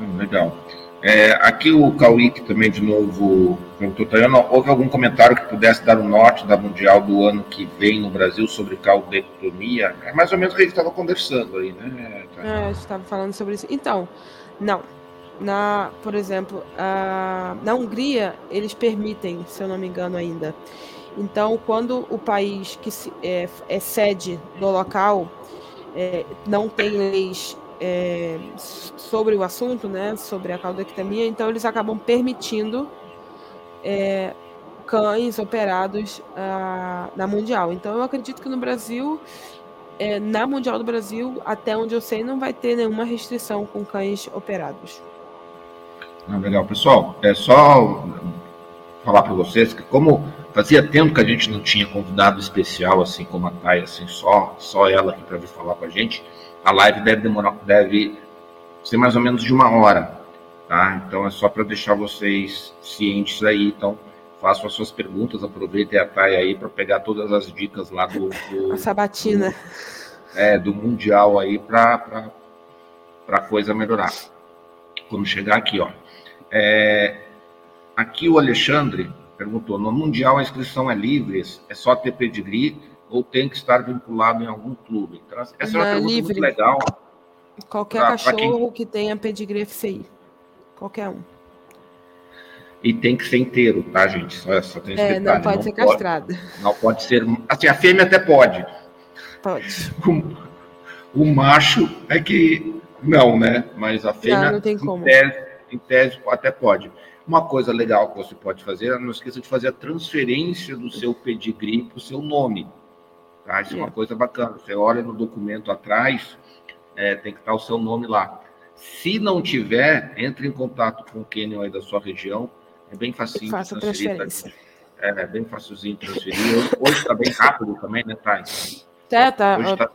Hum, legal. É, aqui o Cauíque também, de novo, perguntou, Tayana, houve algum comentário que pudesse dar o um norte da Mundial do ano que vem no Brasil sobre caudectomia? É mais ou menos o que a gente estava conversando aí, né? É, a gente estava falando sobre isso. Então, não. Na, por exemplo, na Hungria, eles permitem, se eu não me engano ainda. Então, quando o país que se, é, é sede do local é, não tem leis é, sobre o assunto, né, sobre a caudectomia, então eles acabam permitindo é, cães operados uh, na Mundial. Então eu acredito que no Brasil, é, na Mundial do Brasil, até onde eu sei, não vai ter nenhuma restrição com cães operados. Ah, legal, pessoal. É só falar para vocês que como fazia tempo que a gente não tinha convidado especial assim como a Thay, assim só só ela aqui para vir falar com a gente a live deve demorar, deve ser mais ou menos de uma hora, tá? Então é só para deixar vocês cientes aí. Então façam as suas perguntas, aproveitem a Thay aí para pegar todas as dicas lá do, do a sabatina, do, é, do mundial aí para para a coisa melhorar. Quando chegar aqui, ó, é, aqui o Alexandre perguntou: no mundial a inscrição é livre? É só ter pedigree? ou tem que estar vinculado em algum clube? Então, essa é uma pergunta livre. muito legal. Qualquer pra, cachorro pra quem... que tenha pedigree FCI. Qualquer um. E tem que ser inteiro, tá, gente? Só, só tem é, não pode não ser castrada. Não pode ser. Assim, a fêmea até pode. Pode. O, o macho é que não, né? Mas a fêmea, não, não tem como. Em, tese, em tese, até pode. Uma coisa legal que você pode fazer, não esqueça de fazer a transferência do seu pedigree para o seu nome. Tá? Isso é. é uma coisa bacana. Você olha no documento atrás, é, tem que estar o seu nome lá. Se não tiver, entre em contato com o Kenyon aí da sua região. É bem facinho Faça transferir. Tá? É, é, bem facilzinho transferir. Hoje está bem rápido também, né, Thais? É, tá. Hoje tá...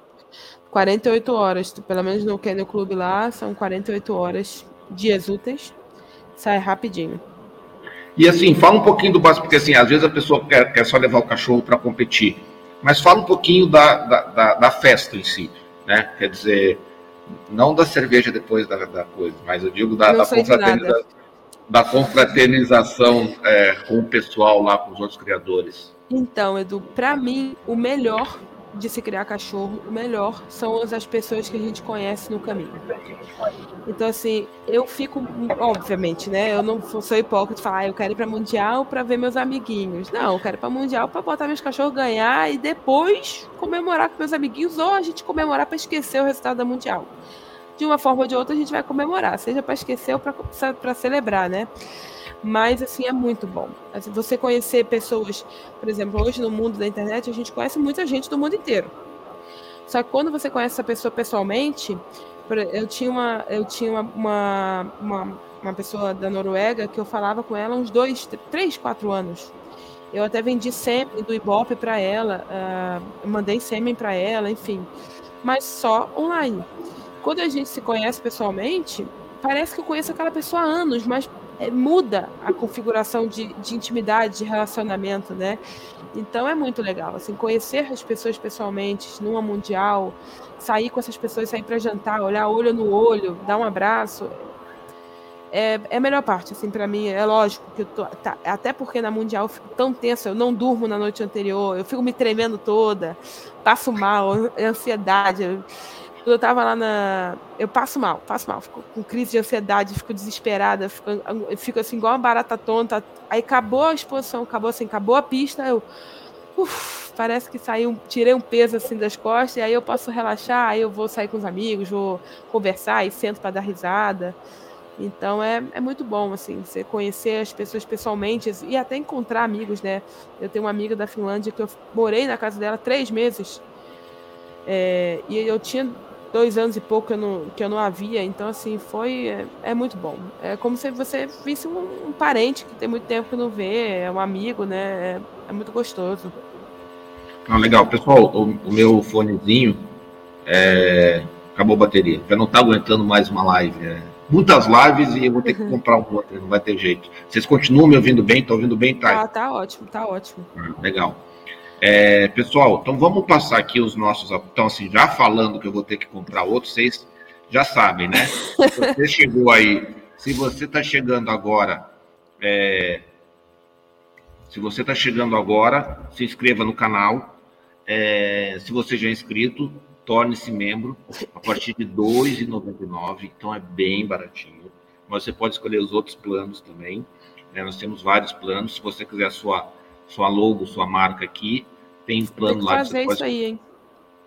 48 horas. Pelo menos no Kenyon Clube lá, são 48 horas, dias úteis. Sai rapidinho. E assim, fala um pouquinho do básico, porque assim, às vezes a pessoa quer, quer só levar o cachorro para competir. Mas fala um pouquinho da, da, da, da, festa em si, né? Quer dizer, não da cerveja depois da, da coisa, mas eu digo da, da, confraterniza, da confraternização é, com o pessoal lá, com os outros criadores. Então, Edu, para mim, o melhor de se criar cachorro, o melhor são as pessoas que a gente conhece no caminho. Então, assim, eu fico, obviamente, né? Eu não sou hipócrita falar, ah, eu quero ir para Mundial para ver meus amiguinhos. Não, eu quero ir para Mundial para botar meus cachorros ganhar e depois comemorar com meus amiguinhos ou a gente comemorar para esquecer o resultado da Mundial. De uma forma ou de outra, a gente vai comemorar, seja para esquecer ou para celebrar, né? Mas, assim, é muito bom. Assim, você conhecer pessoas, por exemplo, hoje no mundo da internet, a gente conhece muita gente do mundo inteiro. Só que quando você conhece essa pessoa pessoalmente, eu tinha uma, eu tinha uma, uma, uma pessoa da Noruega que eu falava com ela uns dois, três, quatro anos. Eu até vendi sêmen do Ibope para ela, uh, mandei sêmen para ela, enfim. Mas só online. Quando a gente se conhece pessoalmente, parece que eu conheço aquela pessoa há anos, mas é, muda a configuração de, de intimidade, de relacionamento, né? Então é muito legal, assim, conhecer as pessoas pessoalmente, numa mundial, sair com essas pessoas, sair para jantar, olhar olho no olho, dar um abraço, é, é a melhor parte, assim, para mim. É lógico que eu tô, tá, até porque na mundial eu fico tão tensa, eu não durmo na noite anterior, eu fico me tremendo toda, passo mal, ansiedade. Eu, quando eu tava lá na. Eu passo mal, passo mal, fico com crise de ansiedade, fico desesperada, fico, fico assim, igual uma barata tonta. Aí acabou a exposição, acabou assim, acabou a pista, eu. Uf, parece que saiu, tirei um peso assim das costas, e aí eu posso relaxar, aí eu vou sair com os amigos, vou conversar e sento para dar risada. Então é, é muito bom, assim, você conhecer as pessoas pessoalmente e até encontrar amigos, né? Eu tenho uma amiga da Finlândia que eu morei na casa dela três meses. É, e eu tinha dois anos e pouco que eu não, que eu não havia, então assim, foi. É, é muito bom. É como se você visse um, um, parente que tem muito tempo que não vê, é um amigo, né? É, é muito gostoso. Não, legal. Pessoal, o, o meu fonezinho é, acabou a bateria. Já não tá aguentando mais uma live. É, muitas lives e eu vou ter que comprar um outro, não vai ter jeito. Vocês continuam me ouvindo bem? Estão ouvindo bem? Tá, ah, tá ótimo, tá ótimo. Ah, legal. É, pessoal, então vamos passar aqui os nossos. Então, assim, já falando que eu vou ter que comprar outro, vocês já sabem, né? Se você chegou aí, se você está chegando agora, é, se você está chegando agora, se inscreva no canal. É, se você já é inscrito, torne-se membro a partir de R$ 2,99, então é bem baratinho. Mas você pode escolher os outros planos também. Né? Nós temos vários planos. Se você quiser a sua sua logo, sua marca aqui. Tem plano tem lá. Fazer isso pode... aí, hein?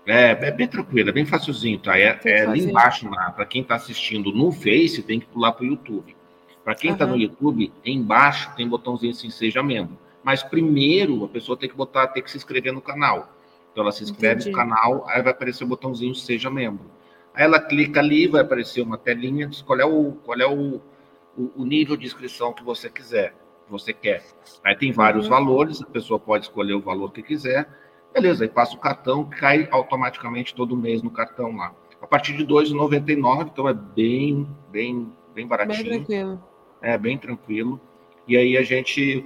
É, é bem tranquilo, é bem facilzinho, tá? É, é ali embaixo, para quem está assistindo no Face, tem que pular para o YouTube. Para quem está no YouTube, embaixo tem um botãozinho assim, seja membro. Mas primeiro a pessoa tem que botar, tem que se inscrever no canal. Então ela se inscreve Entendi. no canal, aí vai aparecer o botãozinho seja membro. Aí ela clica ali, vai aparecer uma telinha, diz qual é o, qual é o, o, o nível de inscrição que você quiser você quer. Aí tem vários uhum. valores, a pessoa pode escolher o valor que quiser. Beleza, aí passa o cartão, cai automaticamente todo mês no cartão lá. A partir de R$ 2,99, então é bem, bem, bem baratinho. Bem tranquilo. É, bem tranquilo. E aí a gente,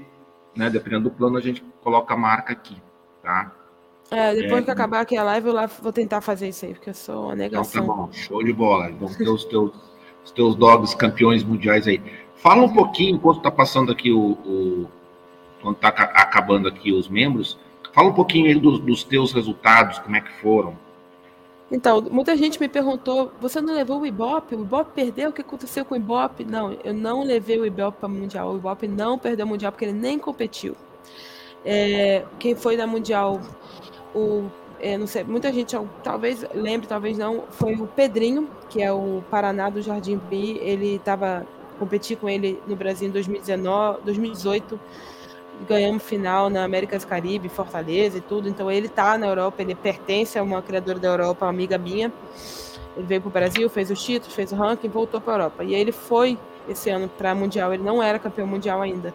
né, dependendo do plano, a gente coloca a marca aqui, tá? É, depois é, que acabar aqui a live, eu lá vou tentar fazer isso aí, porque eu sou uma negação. Então tá bom, show de bola. Vamos ter os teus, os teus dogs campeões mundiais aí. Fala um pouquinho, enquanto está passando aqui o, o quando está acabando aqui os membros, fala um pouquinho aí dos, dos teus resultados, como é que foram. Então, muita gente me perguntou: você não levou o Ibope? O Ibope perdeu? O que aconteceu com o Ibope? Não, eu não levei o Ibope para o Mundial. O Ibope não perdeu o Mundial porque ele nem competiu. É, quem foi na Mundial, o, é, não sei, muita gente talvez lembre, talvez não, foi o Pedrinho, que é o Paraná do Jardim Bi. Ele estava competi com ele no Brasil em 2019, 2018. Ganhamos final na Américas Caribe, Fortaleza e tudo. Então ele está na Europa, ele pertence a uma criadora da Europa, uma amiga minha. Ele veio para o Brasil, fez os títulos, fez o ranking, voltou para a Europa. E aí ele foi esse ano para Mundial, ele não era campeão mundial ainda.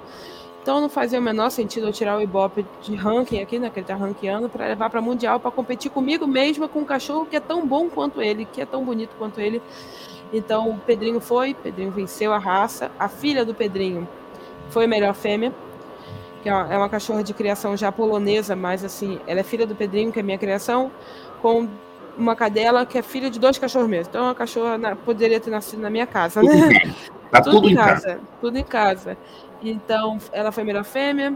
Então não fazia o menor sentido eu tirar o Ibope de ranking aqui, né, que ele está ranqueando, para levar para Mundial, para competir comigo mesma com um cachorro que é tão bom quanto ele, que é tão bonito quanto ele. Então o Pedrinho foi, Pedrinho venceu a raça. A filha do Pedrinho foi a melhor fêmea, que é uma, é uma cachorra de criação já polonesa, mas assim, ela é filha do Pedrinho, que é minha criação, com uma cadela que é filha de dois cachorros mesmo. Então a cachorra na, poderia ter nascido na minha casa, né? Tá tudo, tudo em casa, casa. Tudo em casa. Então, ela foi a melhor fêmea.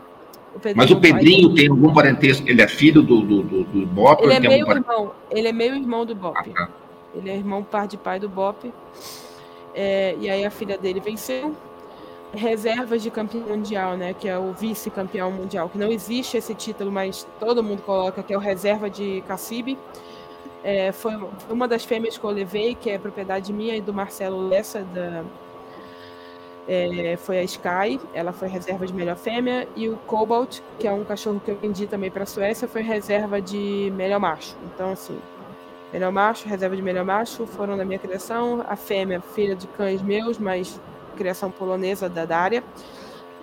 O Mas o Pedrinho tem algum parentesco? Ele é filho do, do, do, do Bop? Ele é meio irmão. Ele é meio irmão do Bop. Ah, tá. Ele é irmão par de pai do Bop. É, e aí a filha dele venceu. Reservas de campeão mundial, né? Que é o vice-campeão mundial. Que não existe esse título, mas todo mundo coloca que é o reserva de Cacibe. É, foi uma das fêmeas que eu levei, que é propriedade minha e do Marcelo Lessa, da, é, foi a Sky, ela foi reserva de melhor fêmea, e o Cobalt, que é um cachorro que eu vendi também para a Suécia, foi reserva de melhor macho. Então, assim, melhor macho, reserva de melhor macho foram da minha criação. A fêmea, filha de cães meus, mas criação polonesa da Dária,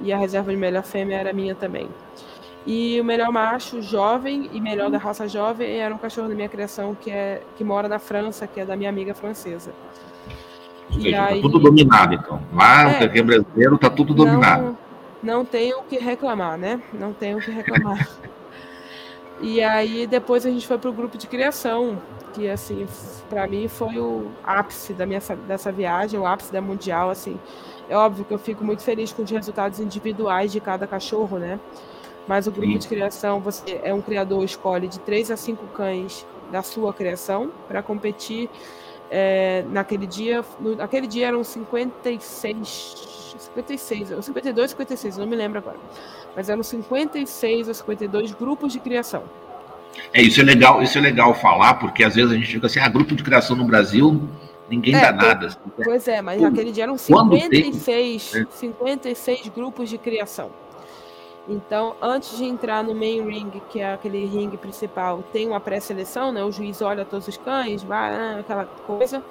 e a reserva de melhor fêmea era minha também. E o melhor macho jovem e melhor da raça jovem era um cachorro da minha criação que, é, que mora na França, que é da minha amiga francesa. Ou seja, tá aí... tudo dominado, então. Lá, é, o brasileiro tá tudo dominado. Não, não tenho o que reclamar, né? Não tenho o que reclamar. e aí, depois a gente foi para o grupo de criação, que, assim, para mim foi o ápice da minha, dessa viagem, o ápice da Mundial, assim. É óbvio que eu fico muito feliz com os resultados individuais de cada cachorro, né? Mas o grupo Sim. de criação, você é um criador, escolhe de três a cinco cães da sua criação para competir é, naquele dia. No, naquele dia eram 56, 56, ou 52, 56, não me lembro agora. Mas eram 56 ou 52 grupos de criação. É, isso é legal, isso é legal falar, porque às vezes a gente fica assim, ah, grupo de criação no Brasil, ninguém é, dá nada. Assim, pois é, mas naquele dia eram 56, tem, 56 grupos de criação. Então, antes de entrar no main ring, que é aquele ringue principal, tem uma pré-seleção, né? O juiz olha todos os cães, vai, né? aquela coisa.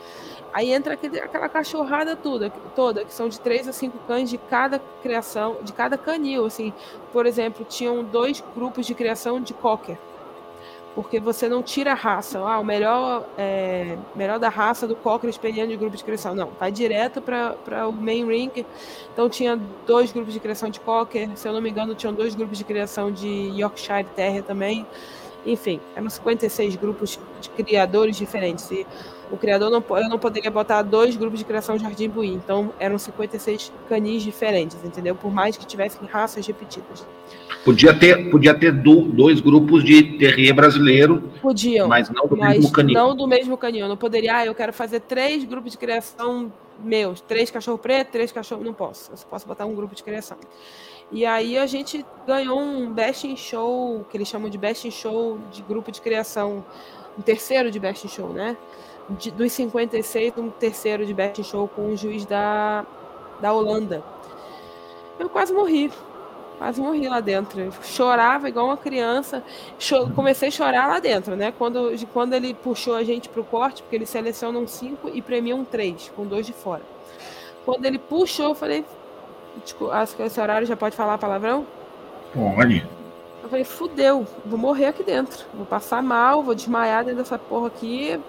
Aí entra aquele, aquela cachorrada toda, toda, que são de três a cinco cães de cada criação, de cada canil. Assim, por exemplo, tinham dois grupos de criação de cocker porque você não tira a raça. Ah, o melhor, é, melhor da raça do Cocker experiente de grupo de criação. Não, vai direto para o main ring. Então tinha dois grupos de criação de Cocker, se eu não me engano, tinham dois grupos de criação de Yorkshire Terrier também. Enfim, eram 56 grupos de criadores diferentes. E o criador não, eu não poderia botar dois grupos de criação Jardim Buí. Então eram 56 canis diferentes, entendeu? Por mais que tivessem raças repetidas. Podia ter, podia ter do, dois grupos de terrier brasileiro. Podiam. Mas não do mas mesmo canil. Não do mesmo canil. Eu não poderia, ah, eu quero fazer três grupos de criação meus. Três cachorro preto, três cachorro. Não posso. Eu só posso botar um grupo de criação. E aí a gente ganhou um Best in Show, que eles chamam de Best in Show de grupo de criação. Um terceiro de Best in Show, né? De, dos 56, um terceiro de Best Show com um juiz da, da Holanda. Eu quase morri Quase morri lá dentro. Eu chorava igual uma criança. Comecei a chorar lá dentro, né? Quando, quando ele puxou a gente para o corte, porque ele seleciona um 5 e premia um 3, com dois de fora. Quando ele puxou, eu falei. Acho que esse horário já pode falar palavrão? Pode. Eu falei, fudeu, vou morrer aqui dentro. Vou passar mal, vou desmaiar dentro dessa porra aqui.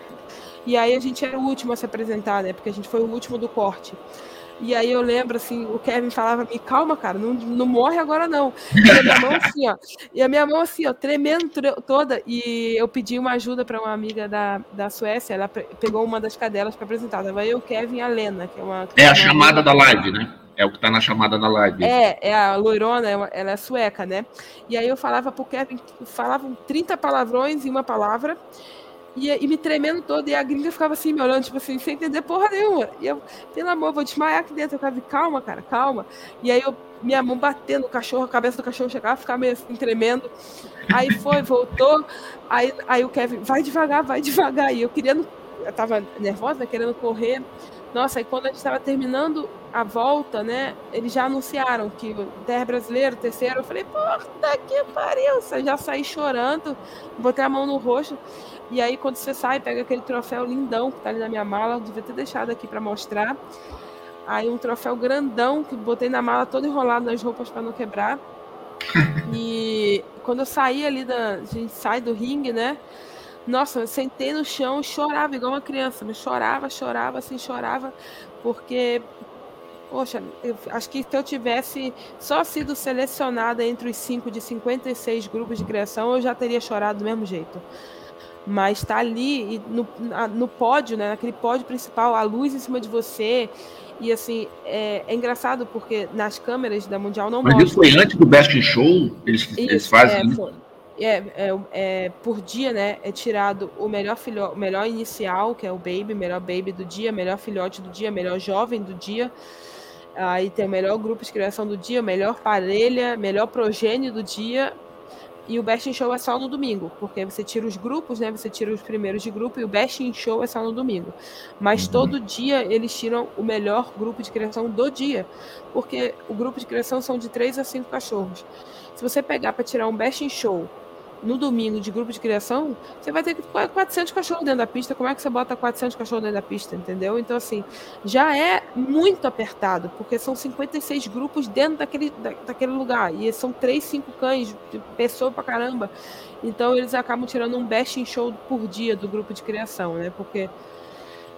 E aí a gente era o último a se apresentar, né? Porque a gente foi o último do corte. E aí eu lembro, assim, o Kevin falava me calma, cara, não, não morre agora não. E a minha mão assim, ó, e a minha mão assim, ó, tremendo toda. E eu pedi uma ajuda para uma amiga da, da Suécia, ela pegou uma das cadelas para apresentar. Tava eu, Kevin e a Lena, que é uma. É a chamada da live, né? É o que tá na chamada da live. É, é a loirona, ela é sueca, né? E aí eu falava pro Kevin, falavam 30 palavrões em uma palavra. E, e, me tremendo todo, e a gringa ficava assim, me olhando, tipo assim, sem entender porra nenhuma. E eu, pelo amor, vou desmaiar aqui dentro. Eu ficava, calma, cara, calma. E aí eu, minha mão batendo no cachorro, a cabeça do cachorro chegava a ficar meio assim, tremendo. Aí foi, voltou. Aí, aí o Kevin, vai devagar, vai devagar. E eu querendo, eu tava nervosa, né, querendo correr. Nossa, aí quando a gente estava terminando a volta, né, eles já anunciaram que o Terra Brasileiro, terceiro, eu falei, puta que pariu, já saí chorando, botei a mão no rosto. E aí, quando você sai, pega aquele troféu lindão que tá ali na minha mala, devia ter deixado aqui para mostrar. Aí, um troféu grandão que botei na mala todo enrolado nas roupas para não quebrar. E quando eu saí ali da. A gente sai do ringue, né? Nossa, eu sentei no chão, chorava igual uma criança, mas chorava, chorava, assim, chorava, porque Poxa, eu acho que se eu tivesse só sido selecionada entre os cinco de 56 grupos de criação, eu já teria chorado do mesmo jeito. mas está ali no, no pódio, né, naquele pódio principal, a luz em cima de você. E assim, é, é engraçado porque nas câmeras da Mundial não Mas mostra. isso foi antes do Best in Show? Eles, Isso, eles fazem é, foi. É, é, é, por dia, né, é tirado o melhor filho, o melhor inicial, que é o baby, melhor baby do dia, melhor filhote do dia, melhor jovem do dia. Aí tem o melhor grupo de criação do dia, melhor parelha, melhor progênio do dia. E o Best in Show é só no domingo, porque você tira os grupos, né? Você tira os primeiros de grupo e o Best in Show é só no domingo. Mas Uhum. todo dia eles tiram o melhor grupo de criação do dia, porque o grupo de criação são de 3 a 5 cachorros. Se você pegar para tirar um Best in Show no domingo de grupo de criação, você vai ter que quase 400 cachorros dentro da pista. Como é que você bota 400 cachorros dentro da pista, entendeu? Então, assim, já é muito apertado, porque são 56 grupos dentro daquele, da, daquele lugar. E são 3, 5 cães, de pessoa pra caramba. Então, eles acabam tirando um best in show por dia do grupo de criação, né? Porque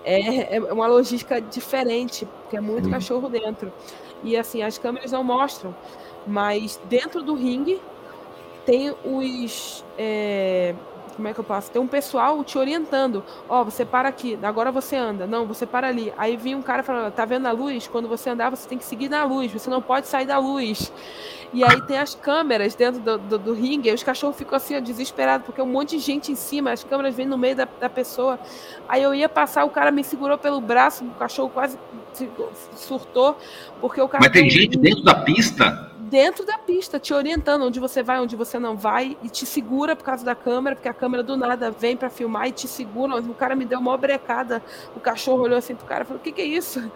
é, é uma logística diferente, porque é muito cachorro dentro. E, assim, as câmeras não mostram, mas dentro do ringue tem os. é, como é que eu posso? Tem um pessoal te orientando. Ó, você para aqui, agora você anda. Não, você para ali. Aí vinha um cara falando: tá vendo a luz? Quando você andar, você tem que seguir na luz, você não pode sair da luz. E aí tem as câmeras dentro do, do, do ringue, os cachorros ficam assim, desesperados, porque um monte de gente em cima, as câmeras vêm no meio da, da pessoa. Aí eu ia passar, o cara me segurou pelo braço, o cachorro quase se- surtou, porque o cara. Mas tem um- gente dentro da pista? Dentro da pista, te orientando onde você vai, onde você não vai, e te segura por causa da câmera, porque a câmera do nada vem pra filmar e te segura. O cara me deu uma brecada, o cachorro olhou assim pro cara e falou: O que, que é isso?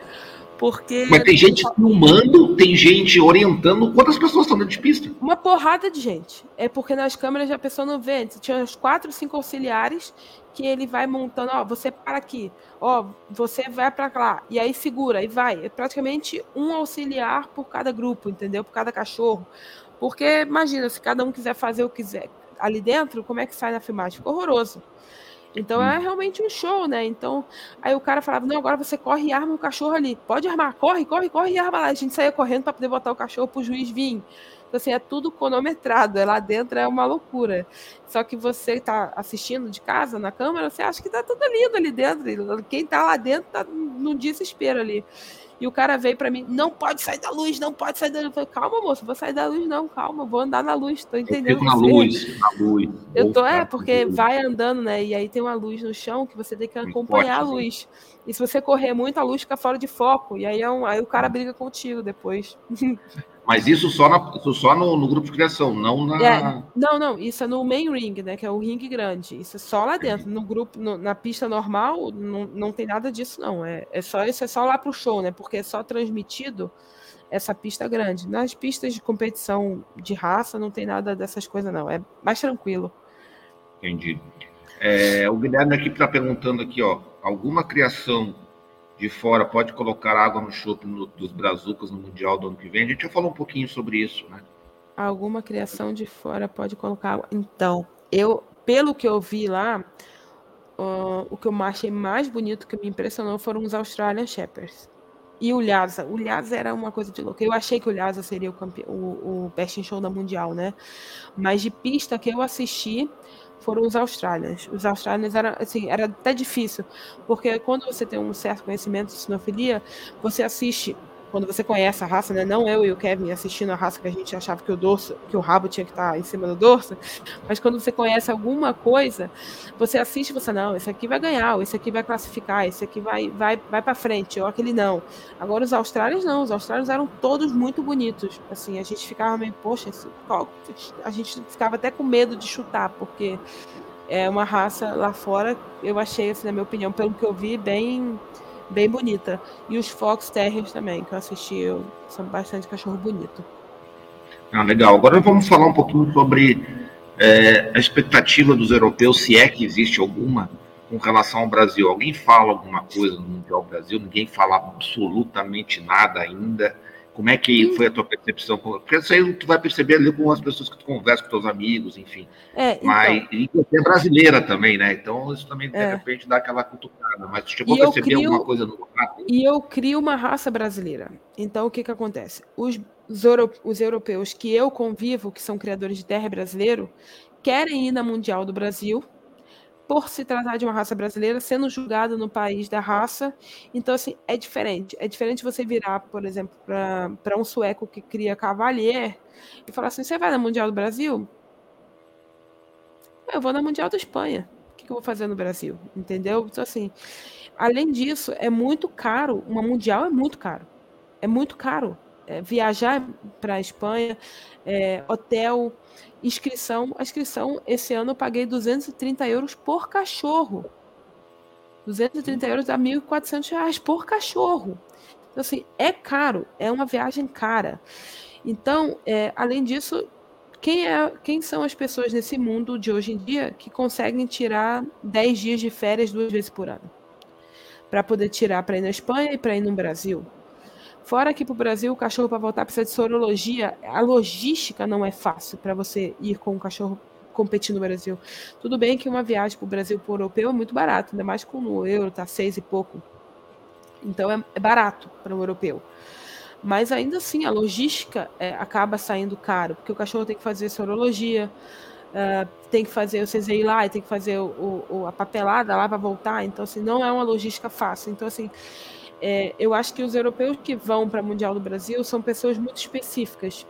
Porque Mas tem gente filmando, tem gente orientando. Quantas pessoas estão dentro de pista? uma porrada de gente. É porque nas câmeras a pessoa não vê. Tinha uns quatro, cinco auxiliares que ele vai montando, ó, você para aqui, ó, você vai para lá, e aí segura, e vai. É praticamente um auxiliar por cada grupo, entendeu? Por cada cachorro. Porque imagina, se cada um quiser fazer o que quiser ali dentro, como é que sai na filmagem? Fica horroroso. Então é realmente um show, né? Então, aí o cara falava: não, agora você corre e arma o cachorro ali. Pode armar, corre, corre, corre e arma lá. A gente saía correndo para poder botar o cachorro pro juiz vir. Então, assim, é tudo cronometrado. É lá dentro é uma loucura. Só que você tá assistindo de casa, na câmera, você acha que tá tudo lindo ali dentro. Quem tá lá dentro tá no desespero ali. E o cara veio para mim, não pode sair da luz, não pode sair da luz. Eu falei, calma, moço, vou sair da luz, não, calma, vou andar na luz, tô entendendo. na você. luz, na luz. Eu tô, é, porque vai andando, né? E aí tem uma luz no chão que você tem que acompanhar a luz. E se você correr muito, a luz fica fora de foco. E aí, é um, aí o cara briga contigo depois. Mas isso só, na- isso só no, no grupo de criação, não na. É, não, não, isso é no main ring, né? Que é o ringue grande. Isso é só lá dentro. No grupo, no- na pista normal, não, não tem nada disso, não. É, é só isso é só lá pro show, né? Porque é só transmitido essa pista grande. Nas pistas de competição de raça, não tem nada dessas coisas, não. É mais tranquilo. Entendi. É, o Guilherme aqui está perguntando aqui, ó, alguma criação de fora pode colocar água no chope dos brazucas no Mundial do ano que vem? A gente já falou um pouquinho sobre isso, né? Alguma criação de fora pode colocar. Então, eu, pelo que eu vi lá, ah, o que eu achei mais bonito que me impressionou foram os Australian Shepherds. E o Lhasa. O Lhasa era uma coisa de louco. Eu achei que o Lhasa seria o, campe... o, o best show da Mundial, né? Mas de pista que eu assisti foram os Australians. Os Australians era assim, era até difícil, porque quando você tem um certo conhecimento de sinofilia, você assiste quando você conhece a raça, né? Não eu e o Kevin assistindo a raça que a gente achava que o dorso, que o rabo tinha que estar em cima do dorso, mas quando você conhece alguma coisa, você assiste você não, esse aqui vai ganhar, ou esse aqui vai classificar, esse aqui vai vai vai para frente, ou aquele não. Agora os australianos não, os australianos eram todos muito bonitos. Assim, a gente ficava meio, poxa, esse, a gente ficava até com medo de chutar, porque é uma raça lá fora, eu achei, assim, na minha opinião, pelo que eu vi, bem bem bonita. E os Fox Terriers também, que eu assisti, eu, são bastante cachorro bonito. Ah, legal. Agora vamos falar um pouquinho sobre é, a expectativa dos europeus, se é que existe alguma, com relação ao Brasil. Alguém fala alguma coisa no Mundial Brasil? Ninguém fala absolutamente nada ainda. Como é que foi a tua percepção? Porque isso aí tu vai perceber ali com as pessoas que tu conversa, com teus amigos, enfim. É, então, Mas e você é brasileira também, né? Então isso também de É. repente dá aquela cutucada. Mas tu chegou E a perceber crio- alguma coisa no? E eu crio uma raça brasileira. Então, o que, que acontece? Os, os europeus que eu convivo, que são criadores de terra brasileiro, querem ir na Mundial do Brasil por se tratar de uma raça brasileira, sendo julgado no país da raça. Então, assim, é diferente. É diferente você virar, por exemplo, para um sueco que cria cavalier e falar assim: você vai na Mundial do Brasil? Eu vou na Mundial da Espanha. O que eu vou fazer no Brasil? Entendeu? Então, assim, além disso, é muito caro. Uma Mundial é muito caro. É muito caro. É, viajar para a Espanha, é, hotel, inscrição. A inscrição, esse ano eu paguei 230 euros por cachorro. 230 euros dá 1.400 reais por cachorro. Então, assim, é caro, é uma viagem cara. Então, é, além disso, quem, é, quem são as pessoas nesse mundo de hoje em dia que conseguem tirar 10 dias de férias duas vezes por ano? Para poder tirar para ir na Espanha e para ir no Brasil. Fora aqui para o Brasil, o cachorro para voltar precisa de sorologia. A logística não é fácil para você ir com o cachorro competir no Brasil. Tudo bem que uma viagem para o Brasil o europeu é muito barato, ainda mais com o euro, tá seis e pouco. Então é, é barato para o europeu. Mas ainda assim, a logística é, acaba saindo caro, porque o cachorro tem que fazer sorologia, uh, tem que fazer o CZI lá, tem que fazer o, o, a papelada lá para voltar. Então, assim, não é uma logística fácil. Então, assim, é, eu acho que os europeus que vão para o Mundial do Brasil são pessoas muito específicas.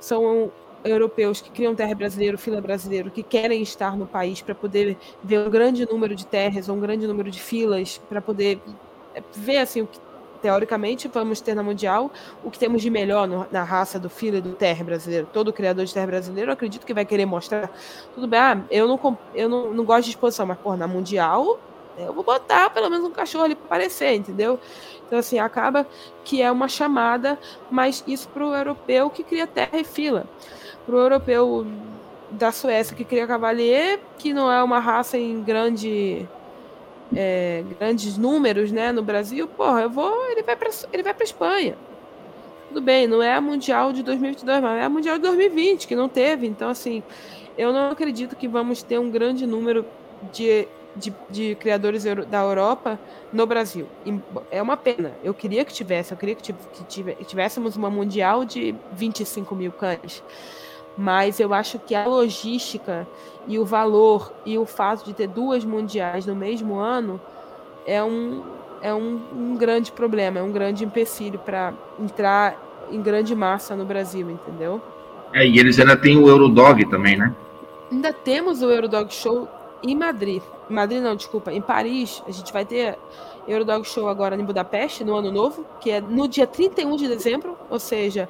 São europeus que criam terra brasileiro, fila brasileiro, que querem estar no país para poder ver um grande número de terras, um grande número de filas, para poder é, ver assim o que teoricamente vamos ter na mundial o que temos de melhor no, na raça do fila e do terra brasileiro. Todo criador de terra brasileiro, acredito que vai querer mostrar. Tudo bem, ah, eu não eu não, não gosto de exposição, mas por na mundial eu vou botar pelo menos um cachorro ali para aparecer, entendeu? Então, assim, acaba que é uma chamada, mas isso para o europeu que cria terra e fila. Para o europeu da Suécia que cria cavalier, que não é uma raça em grande, é, grandes números né, no Brasil, porra, eu vou, ele vai para ele vai para Espanha. Tudo bem, não é a Mundial de 2022, mas é a Mundial de 2020, que não teve. Então, assim, eu não acredito que vamos ter um grande número de de, de criadores da Europa no Brasil. E é uma pena. Eu queria que tivesse, eu queria que, tivéssemos uma mundial de 25 mil cães. Mas eu acho que a logística e o valor e o fato de ter duas mundiais no mesmo ano é um, é um, um grande problema, é um grande empecilho para entrar em grande massa no Brasil, entendeu? É, e eles ainda têm o Eurodog também, né? Ainda temos o Eurodog Show em Madrid. Madrid não, desculpa, em Paris, a gente vai ter Eurodog Show agora em Budapeste, no ano novo, que é no dia 31 de dezembro, ou seja,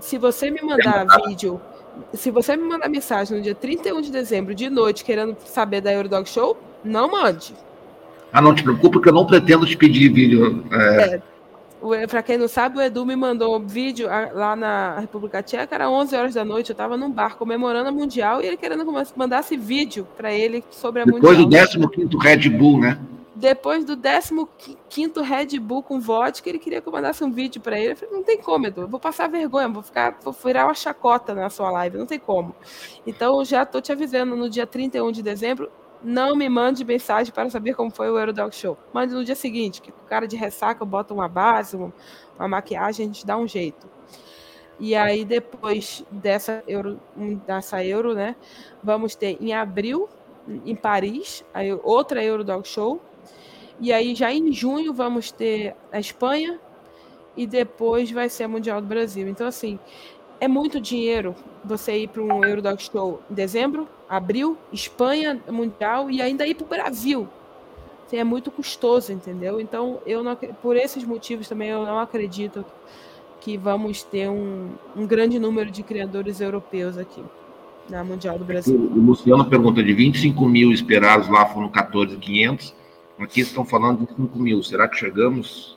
se você me mandar vídeo, se você me mandar mensagem no dia 31 de dezembro, de noite, querendo saber da Eurodog Show, não mande. Ah, não te preocupe, que eu não pretendo te pedir vídeo. É... É, para quem não sabe, o Edu me mandou um vídeo lá na República Tcheca, era 11 horas da noite, eu estava num bar comemorando a Mundial e ele querendo que mandasse vídeo para ele sobre a Depois Mundial. Depois do 15 Red Bull, né? Depois do 15 Red Bull com vodka, ele queria que eu mandasse um vídeo para ele. Eu falei, não tem como, Edu, eu vou passar vergonha, vou ficar, vou virar uma chacota na sua live, não tem como. Então, já estou te avisando, no dia 31 de dezembro, não me mande mensagem para saber como foi o Eurodog Show. Mande no dia seguinte, que o cara de ressaca bota uma base, uma, uma maquiagem, a gente dá um jeito. E aí, depois dessa Euro, dessa Euro, né, vamos ter em abril, em Paris, outra Eurodog Show. E aí, já em junho, vamos ter a Espanha. E depois vai ser a Mundial do Brasil. Então, assim, é muito dinheiro você ir para um Eurodog Show em dezembro, abril, Espanha, Mundial e ainda ir para o Brasil. Assim, é muito custoso, entendeu? Então, eu não, por esses motivos também eu não acredito que vamos ter um, um grande número de criadores europeus aqui na Mundial do Brasil. O Luciano pergunta de 25 mil esperados lá foram 14.500. Aqui estão falando de 5 mil. Será que chegamos?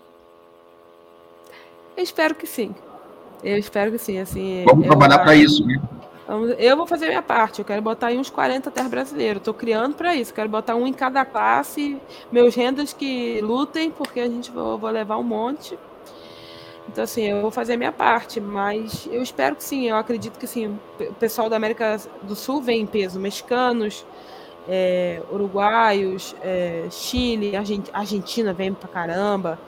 Eu espero que sim. Eu espero que sim. Assim, Vamos trabalhar para isso, né? Eu vou fazer minha parte. Eu quero botar aí uns 40 terras brasileiros. Estou criando para isso. Quero botar um em cada classe. Meus rendas que lutem, porque a gente vou, vou levar um monte. Então, assim, eu vou fazer a minha parte, mas eu espero que sim. Eu acredito que sim. O pessoal da América do Sul vem em peso. Mexicanos, é, uruguaios, é, Chile, Argentina vem pra caramba,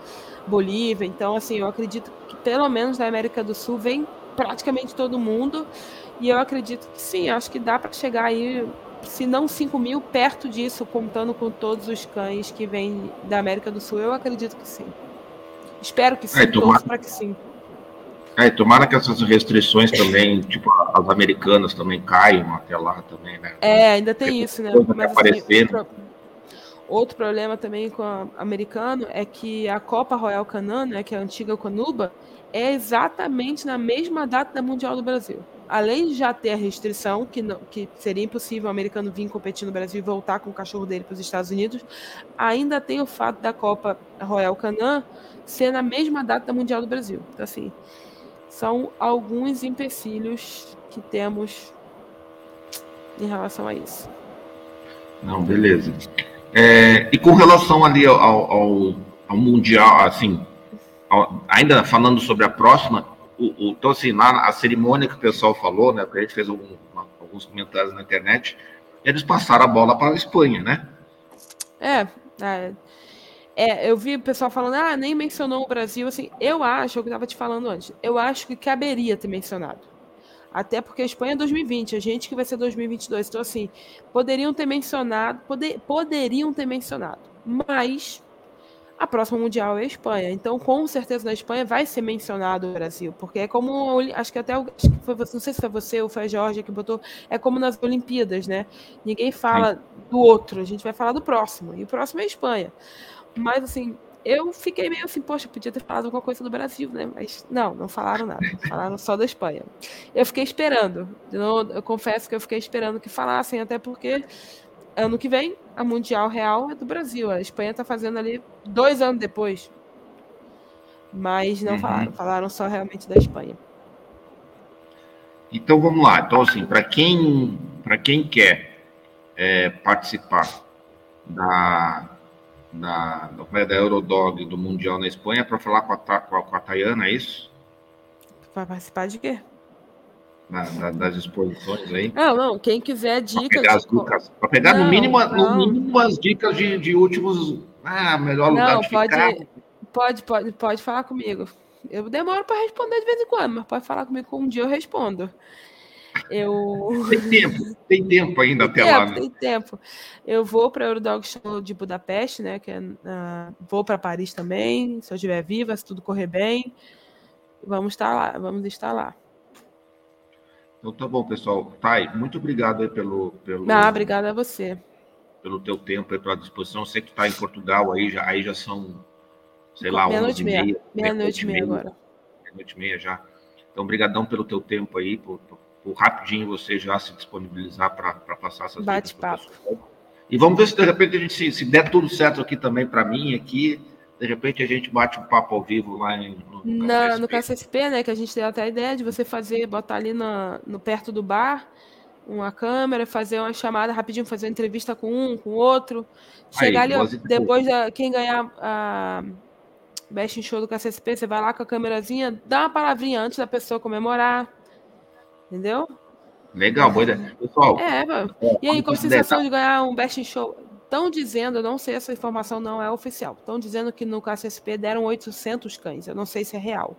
Bolívia. Então, assim, eu acredito pelo menos da América do Sul, vem praticamente todo mundo. E eu acredito que sim, acho que dá para chegar aí se não 5 mil, perto disso, contando com todos os cães que vêm da América do Sul. Eu acredito que sim. Espero que sim, é, tomara... para que sim. É, tomara que essas restrições também, tipo, as americanas também caiam até lá também, né? É, ainda tem Porque isso, né? Mas, assim, outro, outro, problema também com o americano é que a Copa Royal Canin, né, que é a antiga Conuba, é exatamente na mesma data da Mundial do Brasil. Além de já ter a restrição, que, não, que seria impossível o americano vir competir no Brasil e voltar com o cachorro dele para os Estados Unidos, ainda tem o fato da Copa Royal Canin ser na mesma data da Mundial do Brasil. Então, assim, são alguns empecilhos que temos em relação a isso. Não, beleza. É, e com relação ali ao, ao, ao Mundial, assim, ao, ainda falando sobre a próxima, o, o, então assim, na a cerimônia que o pessoal falou, né, porque a gente fez algum, alguns comentários na internet, eles passaram a bola para a Espanha, né? É, é é, eu vi o pessoal falando, ah, nem mencionou o Brasil, assim, eu acho, é o que eu estava te falando antes, eu acho que caberia ter mencionado. Até porque a Espanha é 2020, a gente que vai ser 2022. Então, assim, poderiam ter mencionado, poder, poderiam ter mencionado. Mas a próxima Mundial é a Espanha. Então, com certeza, na Espanha vai ser mencionado o Brasil. Porque é como, acho que até, acho que foi, não sei se foi você ou foi a Jorge que botou, é como nas Olimpíadas, né? Ninguém fala do outro, a gente vai falar do próximo. E o próximo é a Espanha. Mas, assim, eu fiquei meio assim, poxa, podia ter falado alguma coisa do Brasil, né? Mas não, não falaram nada. Falaram só da Espanha. Eu fiquei esperando. Eu, eu confesso que eu fiquei esperando que falassem, até porque ano que vem a Mundial Real é do Brasil. A Espanha está fazendo ali dois anos depois. Mas não uhum. falaram, falaram só realmente da Espanha. Então vamos lá. Então, assim, para quem, quem quer é, participar da, da, da Eurodog do Mundial na Espanha para falar com a, com, a, com a Tayana, é isso? Para participar de quê? Na, na, das exposições aí. Não, não, quem quiser dicas. Para pegar, Para pegar não, no, mínimo, no mínimo as dicas de, de últimos. Ah, melhor lugar não, de pode, ficar. Pode, pode, pode falar comigo. Eu demoro para responder de vez em quando, mas pode falar comigo que um dia eu respondo. Eu... Tem tempo, tem tempo ainda tem até tempo, lá. Né? Tem tempo. Eu vou para o Eurodog Show de Budapeste, né? Que é, uh, vou para Paris também, se eu estiver viva, se tudo correr bem. Vamos estar lá, vamos estar lá. Então tá bom, pessoal. Thay, muito obrigado aí pelo. pelo ah, obrigada a você. Pelo teu tempo aí, pela disposição. Eu sei que tu tá em Portugal aí, já, aí já são, sei lá, meia noite e meia. Meia noite e meia agora. Meia noite e meia já. Então, obrigadão pelo teu tempo aí, por, por por rapidinho você já se disponibilizar para passar essas Bate-papo. E vamos ver se de repente a gente, se, se der tudo certo aqui também para mim, aqui, de repente a gente bate um papo ao vivo lá em, no, no, Na, no KCSP, né? Que a gente deu até a ideia de você fazer, botar ali no, no perto do bar uma câmera, fazer uma chamada rapidinho, fazer uma entrevista com um, com outro. Chegar Aí, ali, depois da, quem ganhar a Best Show do KCSP, você vai lá com a câmerazinha, dá uma palavrinha antes da pessoa comemorar Entendeu? Legal, boa ideia. Pessoal. É, e aí, com a sensação de ganhar um best show? Estão dizendo, eu não sei, essa informação não é oficial. Estão dizendo que no KCSP deram 800 cães. Eu não sei se é real.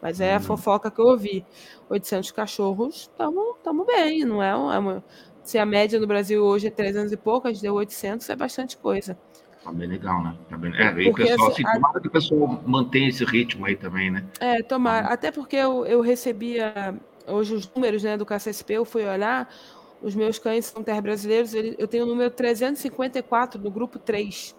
Mas é hum. a fofoca que eu ouvi. 800 cachorros, estamos bem, não é? é uma, se a média no Brasil hoje é 300 e pouco, a gente deu 800, é bastante coisa. Tá bem legal, né? Tá bem... É, aí o pessoal, assim, tomara a... que o pessoal mantenha esse ritmo aí também, né? É, tomara. Até porque eu, eu recebia hoje os números né, do KCSP, eu fui olhar, os meus cães são terra brasileiros, eu tenho o número 354 do grupo 3.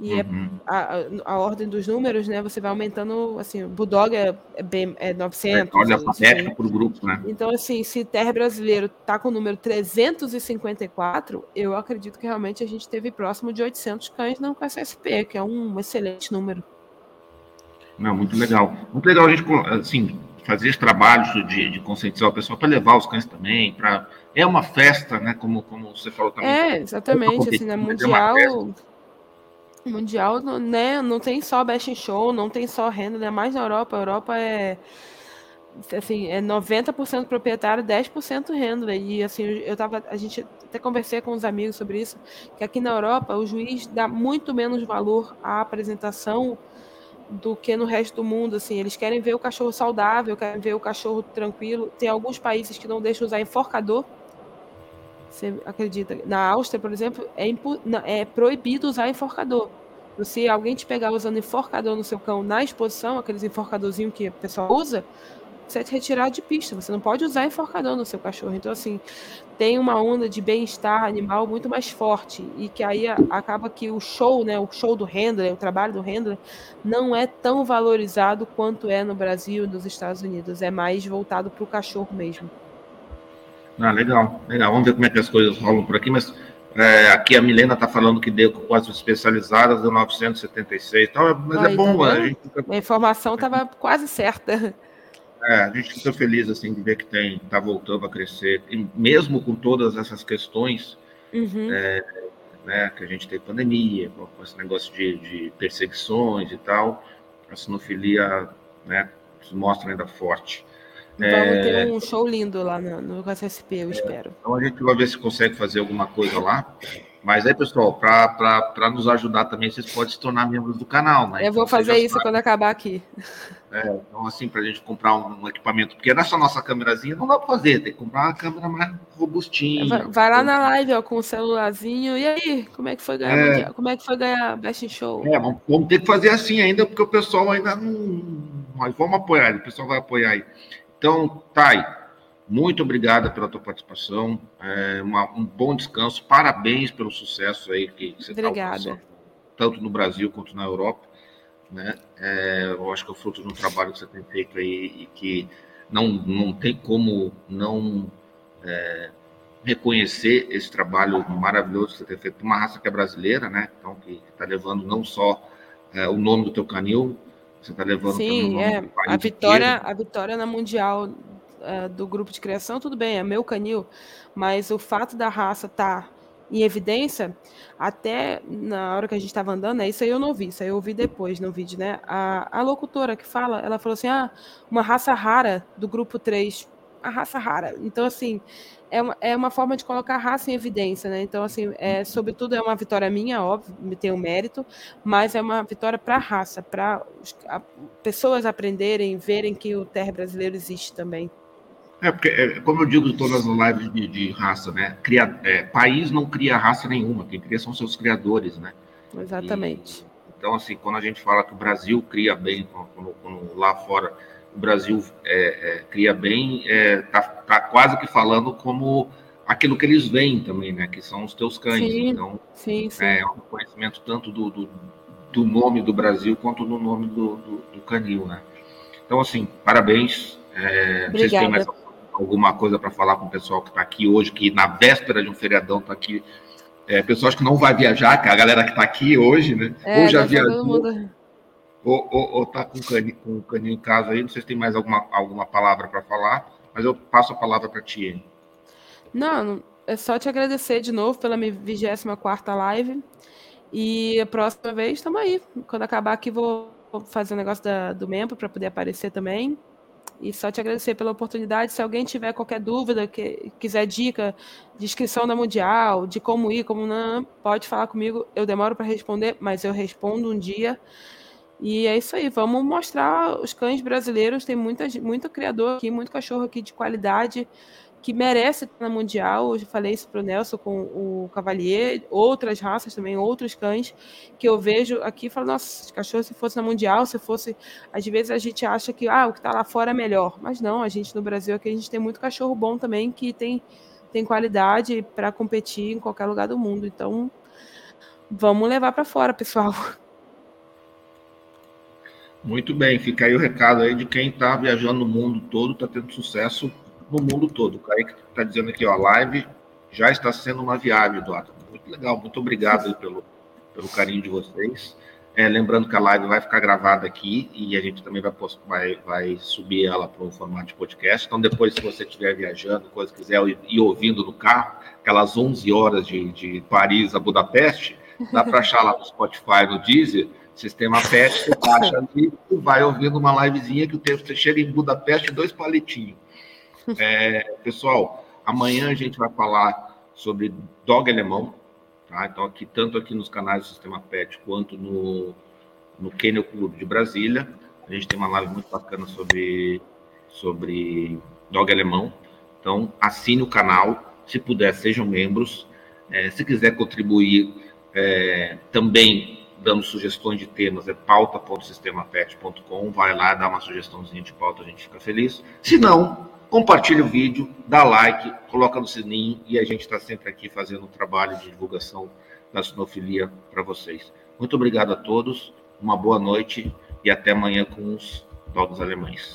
E é uhum. é a, a, ordem dos números, né? Você vai aumentando, assim, o Bulldog é, é, bem, é 900. Olha alfabética para o grupo, né? Então, assim, se Terra Brasileiro tá com o número 354, eu acredito que realmente a gente teve próximo de 800 cães no KCSP, que é um excelente número. Não, muito legal. Muito legal a gente, assim, fazer esse trabalho de, de conscientizar o pessoal para levar os cães também, para é uma festa, né? Como, como você falou também. É, exatamente, assim, né? Mundial. É mundial, né? Não tem só Best in Show, não tem só renda, né? Mais na Europa. A Europa é assim, é 90% proprietário, 10% renda. E assim, eu tava, a gente até conversei com os amigos sobre isso, que aqui na Europa o juiz dá muito menos valor à apresentação do que no resto do mundo, assim, eles querem ver o cachorro saudável, querem ver o cachorro tranquilo. Tem alguns países que não deixam usar enforcador. Você acredita? Na Áustria, por exemplo, é, é proibido usar enforcador. Se alguém te pegar usando enforcador no seu cão na exposição, aqueles enforcadorzinhos que a pessoa usa, você retirado de pista. Você não pode usar enforcador no seu cachorro. Então, assim, tem uma onda de bem-estar animal muito mais forte. E que aí acaba que o show, né? O show do handler, o trabalho do handler, não é tão valorizado quanto é no Brasil e nos Estados Unidos. É mais voltado para o cachorro mesmo. Ah, legal, legal. Vamos ver como é que as coisas rolam por aqui, mas é, aqui a Milena está falando que deu com as especializadas deu 976, então, mas é Aí, é bom. Tá a, gente a informação estava quase certa. É, a gente fica feliz assim de ver que tem está voltando a crescer, e mesmo com todas essas questões, uhum. é, né, que a gente tem pandemia, com esse negócio de, de perseguições e tal, a sinofilia, né, se mostra ainda forte. Vamos é... ter um show lindo lá no, no KCSP, eu é, espero. Então a gente vai ver se consegue fazer alguma coisa lá. Mas aí, pessoal, para nos ajudar também, vocês podem se tornar membros do canal, né? Eu vou então, fazer isso sabe. quando acabar aqui. É, então, assim, para a gente comprar um, um, equipamento, porque nessa nossa câmerazinha não dá para fazer, tem que comprar uma câmera mais robustinha. Vai, vai lá na live, ó, com o celularzinho. E aí, como é que foi ganhar é, Como é que foi ganhar Best Show? É, vamos, vamos ter que fazer assim ainda, porque o pessoal ainda não. Mas vamos apoiar, o pessoal vai apoiar aí. Então, Thay, muito obrigada pela tua participação. É uma, um bom descanso. Parabéns pelo sucesso aí que você está tanto no Brasil quanto na Europa. Né? É, eu acho que é o fruto de um trabalho que você tem feito aí e que não, não tem como não é, reconhecer esse trabalho maravilhoso que você tem feito. Uma raça que é brasileira, né? Então, que está levando não só é, o nome do teu canil, você está levando Sim, é. A vitória, a vitória na Mundial uh, do grupo de criação, tudo bem, é meu canil, mas o fato da raça estar tá em evidência, até na hora que a gente estava andando, né, isso aí eu não vi, isso aí eu ouvi depois no vídeo, né? A, a locutora que fala, ela falou assim: ah, uma raça rara do grupo 3. A raça rara. Então, assim, é uma, é uma forma de colocar a raça em evidência, né? Então, assim, é, sobretudo é uma vitória minha, óbvio, tem um mérito, mas é uma vitória para a raça, para pessoas aprenderem, verem que o terra brasileiro existe também. É, porque, é, como eu digo em todas as lives de, de raça, né? Cria, é, país não cria raça nenhuma, quem cria são seus criadores, né? Exatamente. E, então, assim, quando a gente fala que o Brasil cria bem, quando, quando lá fora o Brasil é, é, cria bem, está é, tá, tá quase que falando como aquilo que eles veem também, né? Que são os teus cães. Sim, então, sim, sim. é um conhecimento tanto do, do, do, nome do Brasil quanto do nome do, do, do canil, né? Então, assim, parabéns. É, vocês têm mais alguma coisa para falar com o pessoal que está aqui hoje, que na véspera de um feriadão está aqui. É, pessoas que não vai viajar, que é a galera que está aqui hoje, né? É, ou já viajou ou, ou, ou tá com o caninho, com o caninho em casa aí, não sei se tem mais alguma, alguma palavra para falar, mas eu passo a palavra para ti. Não, é só te agradecer de novo pela minha 24 live. E a próxima vez estamos aí. Quando acabar aqui, vou fazer o um negócio da, do membro para poder aparecer também. E só te agradecer pela oportunidade. Se alguém tiver qualquer dúvida, que quiser dica de inscrição da Mundial, de como ir, como não, pode falar comigo. Eu demoro para responder, mas eu respondo um dia. E é isso aí, vamos mostrar os cães brasileiros. Tem muita, muito criador aqui, muito cachorro aqui de qualidade que merece estar na Mundial. Eu já falei isso para o Nelson com o Cavalier, outras raças também, outros cães que eu vejo aqui e falo, nossa, cachorro se fosse na Mundial, se fosse. Às vezes a gente acha que ah, o que está lá fora é melhor. Mas não, a gente no Brasil aqui a gente tem muito cachorro bom também que tem, tem qualidade para competir em qualquer lugar do mundo. Então, vamos levar para fora, pessoal. Muito bem, fica aí o recado aí de quem está viajando no mundo todo, está tendo sucesso no mundo todo. O Kaique está dizendo aqui, ó, a live já está sendo uma viagem, Eduardo. Muito legal, muito obrigado pelo, pelo carinho de vocês. É, lembrando que a live vai ficar gravada aqui e a gente também vai, vai, vai subir ela para um formato de podcast. Então, depois, se você estiver viajando, coisa quiser ir ouvindo no carro, aquelas 11 horas de, de Paris a Budapeste, dá para achar lá no Spotify, no Deezer, Sistema PET, você baixa ali e vai ouvindo uma livezinha que o texto chega em Budapeste, dois palitinhos. É, pessoal, amanhã a gente vai falar sobre dog alemão, tá? Então, aqui, tanto aqui nos canais do Sistema PET quanto no, no Kennel Clube de Brasília. A gente tem uma live muito bacana sobre, sobre dog alemão. Então, assine o canal, Se puder, sejam membros. É, se quiser contribuir é, também dando sugestões de temas, é pauta.sistemapet.com. Vai lá, dá uma sugestãozinha de pauta, a gente fica feliz. Se não, compartilha o vídeo, dá like, coloca no sininho e a gente está sempre aqui fazendo um trabalho de divulgação da sinofilia para vocês. Muito obrigado a todos, uma boa noite e até amanhã com os dogos alemães.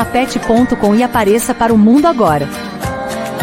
sistemapet.com e apareça para o mundo agora.